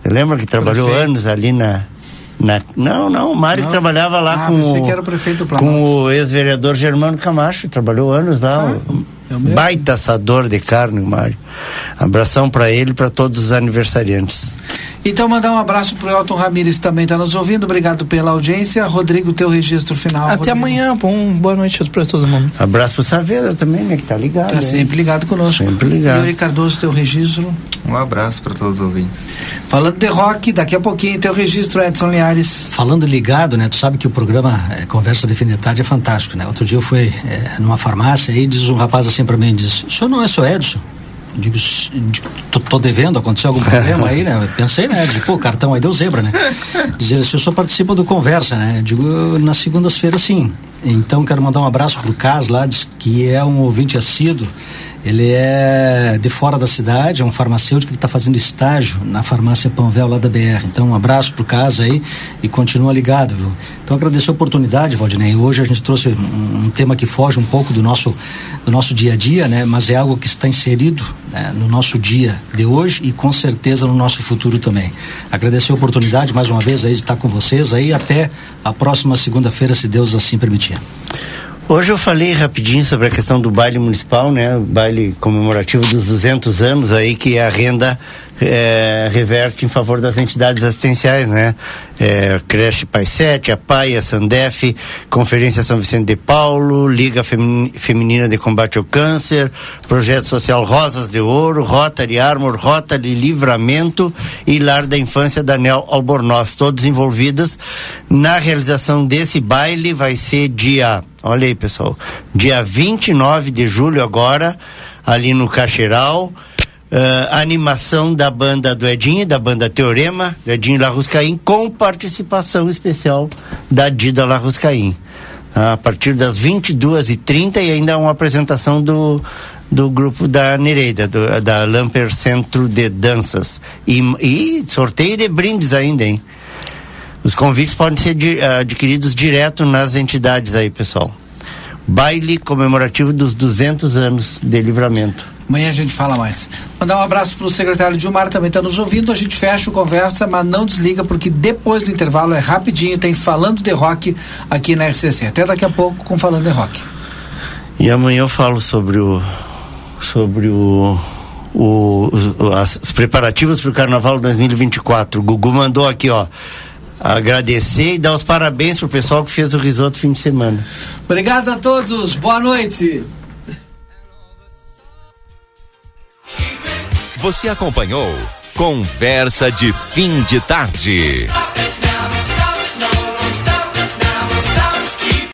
Lembra que trabalhou anos ali na. na não, não, o Mário Não? trabalhava lá Ah, com, o, com o ex-vereador Germano Camacho, trabalhou anos lá. é o? Baita assador de carne, o Mário. Abração para ele e para todos os aniversariantes. Então, mandar um abraço pro Elton Ramires também tá nos ouvindo. Obrigado pela audiência. Rodrigo, teu registro final. Até Rodrigo. amanhã. Bom, boa noite pra todo mundo. Abraço pro Saavedra também, né? Que tá ligado. Tá hein? sempre ligado conosco. Sempre ligado. Yuri Cardoso, teu registro. Um abraço para todos os ouvintes. Falando de rock, daqui a pouquinho, teu registro, Edson Linhares. Falando ligado, né? Tu sabe que o programa eh, Conversa de Fim de Tarde é fantástico, né? Outro dia eu fui eh, numa farmácia e diz um rapaz assim pra mim, diz, o senhor não é seu Edson? Eu Digo, "S- digo, tô, tô devendo, aconteceu algum problema aí, né? Eu pensei, né? Digo, pô, cartão aí deu zebra, né? Diz ele, assim, o senhor participa do Conversa, né? Eu digo, "Eu, nas segundas-feiras sim. Então quero mandar um abraço pro Cas lá, diz que é um ouvinte assíduo. Ele é de fora da cidade, é um farmacêutico que está fazendo estágio na farmácia Panvel lá da BR. Então, um abraço pro caso aí e continua ligado, viu? Então, agradecer a oportunidade, Valdinei. Hoje a gente trouxe um, um tema que foge um pouco do nosso, do nosso dia a dia, né? Mas é algo que está inserido né, no nosso dia de hoje e com certeza no nosso futuro também. Agradecer a oportunidade mais uma vez aí de estar com vocês aí até a próxima segunda-feira, se Deus assim permitir. Hoje eu falei rapidinho sobre a questão do baile municipal, né? O baile comemorativo dos 200 anos aí que a renda é, reverte em favor das entidades assistenciais, né? É, Creche Pai 7, a PAI, a Sandef, Conferência São Vicente de Paulo, Liga Feminina de Combate ao Câncer, Projeto Social Rosas de Ouro, Rotary Armor, Rotary Livramento e Lar da Infância Daniel Albornoz, todos envolvidos na realização desse baile, vai ser dia, olha aí pessoal, dia 29 de julho agora, ali no Cacheral, Uh, animação da banda do Edinho, da banda Teorema, Edinho Larruscaim, com participação especial da Dida Larruscaim. A partir das 22h30 e, ainda uma apresentação do, do grupo da Nereida, do, da Lamper Centro de Danças. E, e, sorteio de brindes ainda, hein? Os convites podem ser adquiridos direto nas entidades aí, pessoal. Baile comemorativo dos 200 anos de livramento. Amanhã a gente fala mais. Mandar um abraço para o secretário Dilmar, também está nos ouvindo. A gente fecha a conversa, mas não desliga, porque depois do intervalo é rapidinho, tem Falando de Rock aqui na RCC. Até daqui a pouco com Falando de Rock. E amanhã eu falo sobre o. sobre o. o os, os preparativos para o Carnaval 2024. O Gugu mandou aqui, ó agradecer e dar os parabéns pro pessoal que fez o risoto fim de semana. Obrigado a todos, boa noite. Você acompanhou Conversa de Fim de Tarde.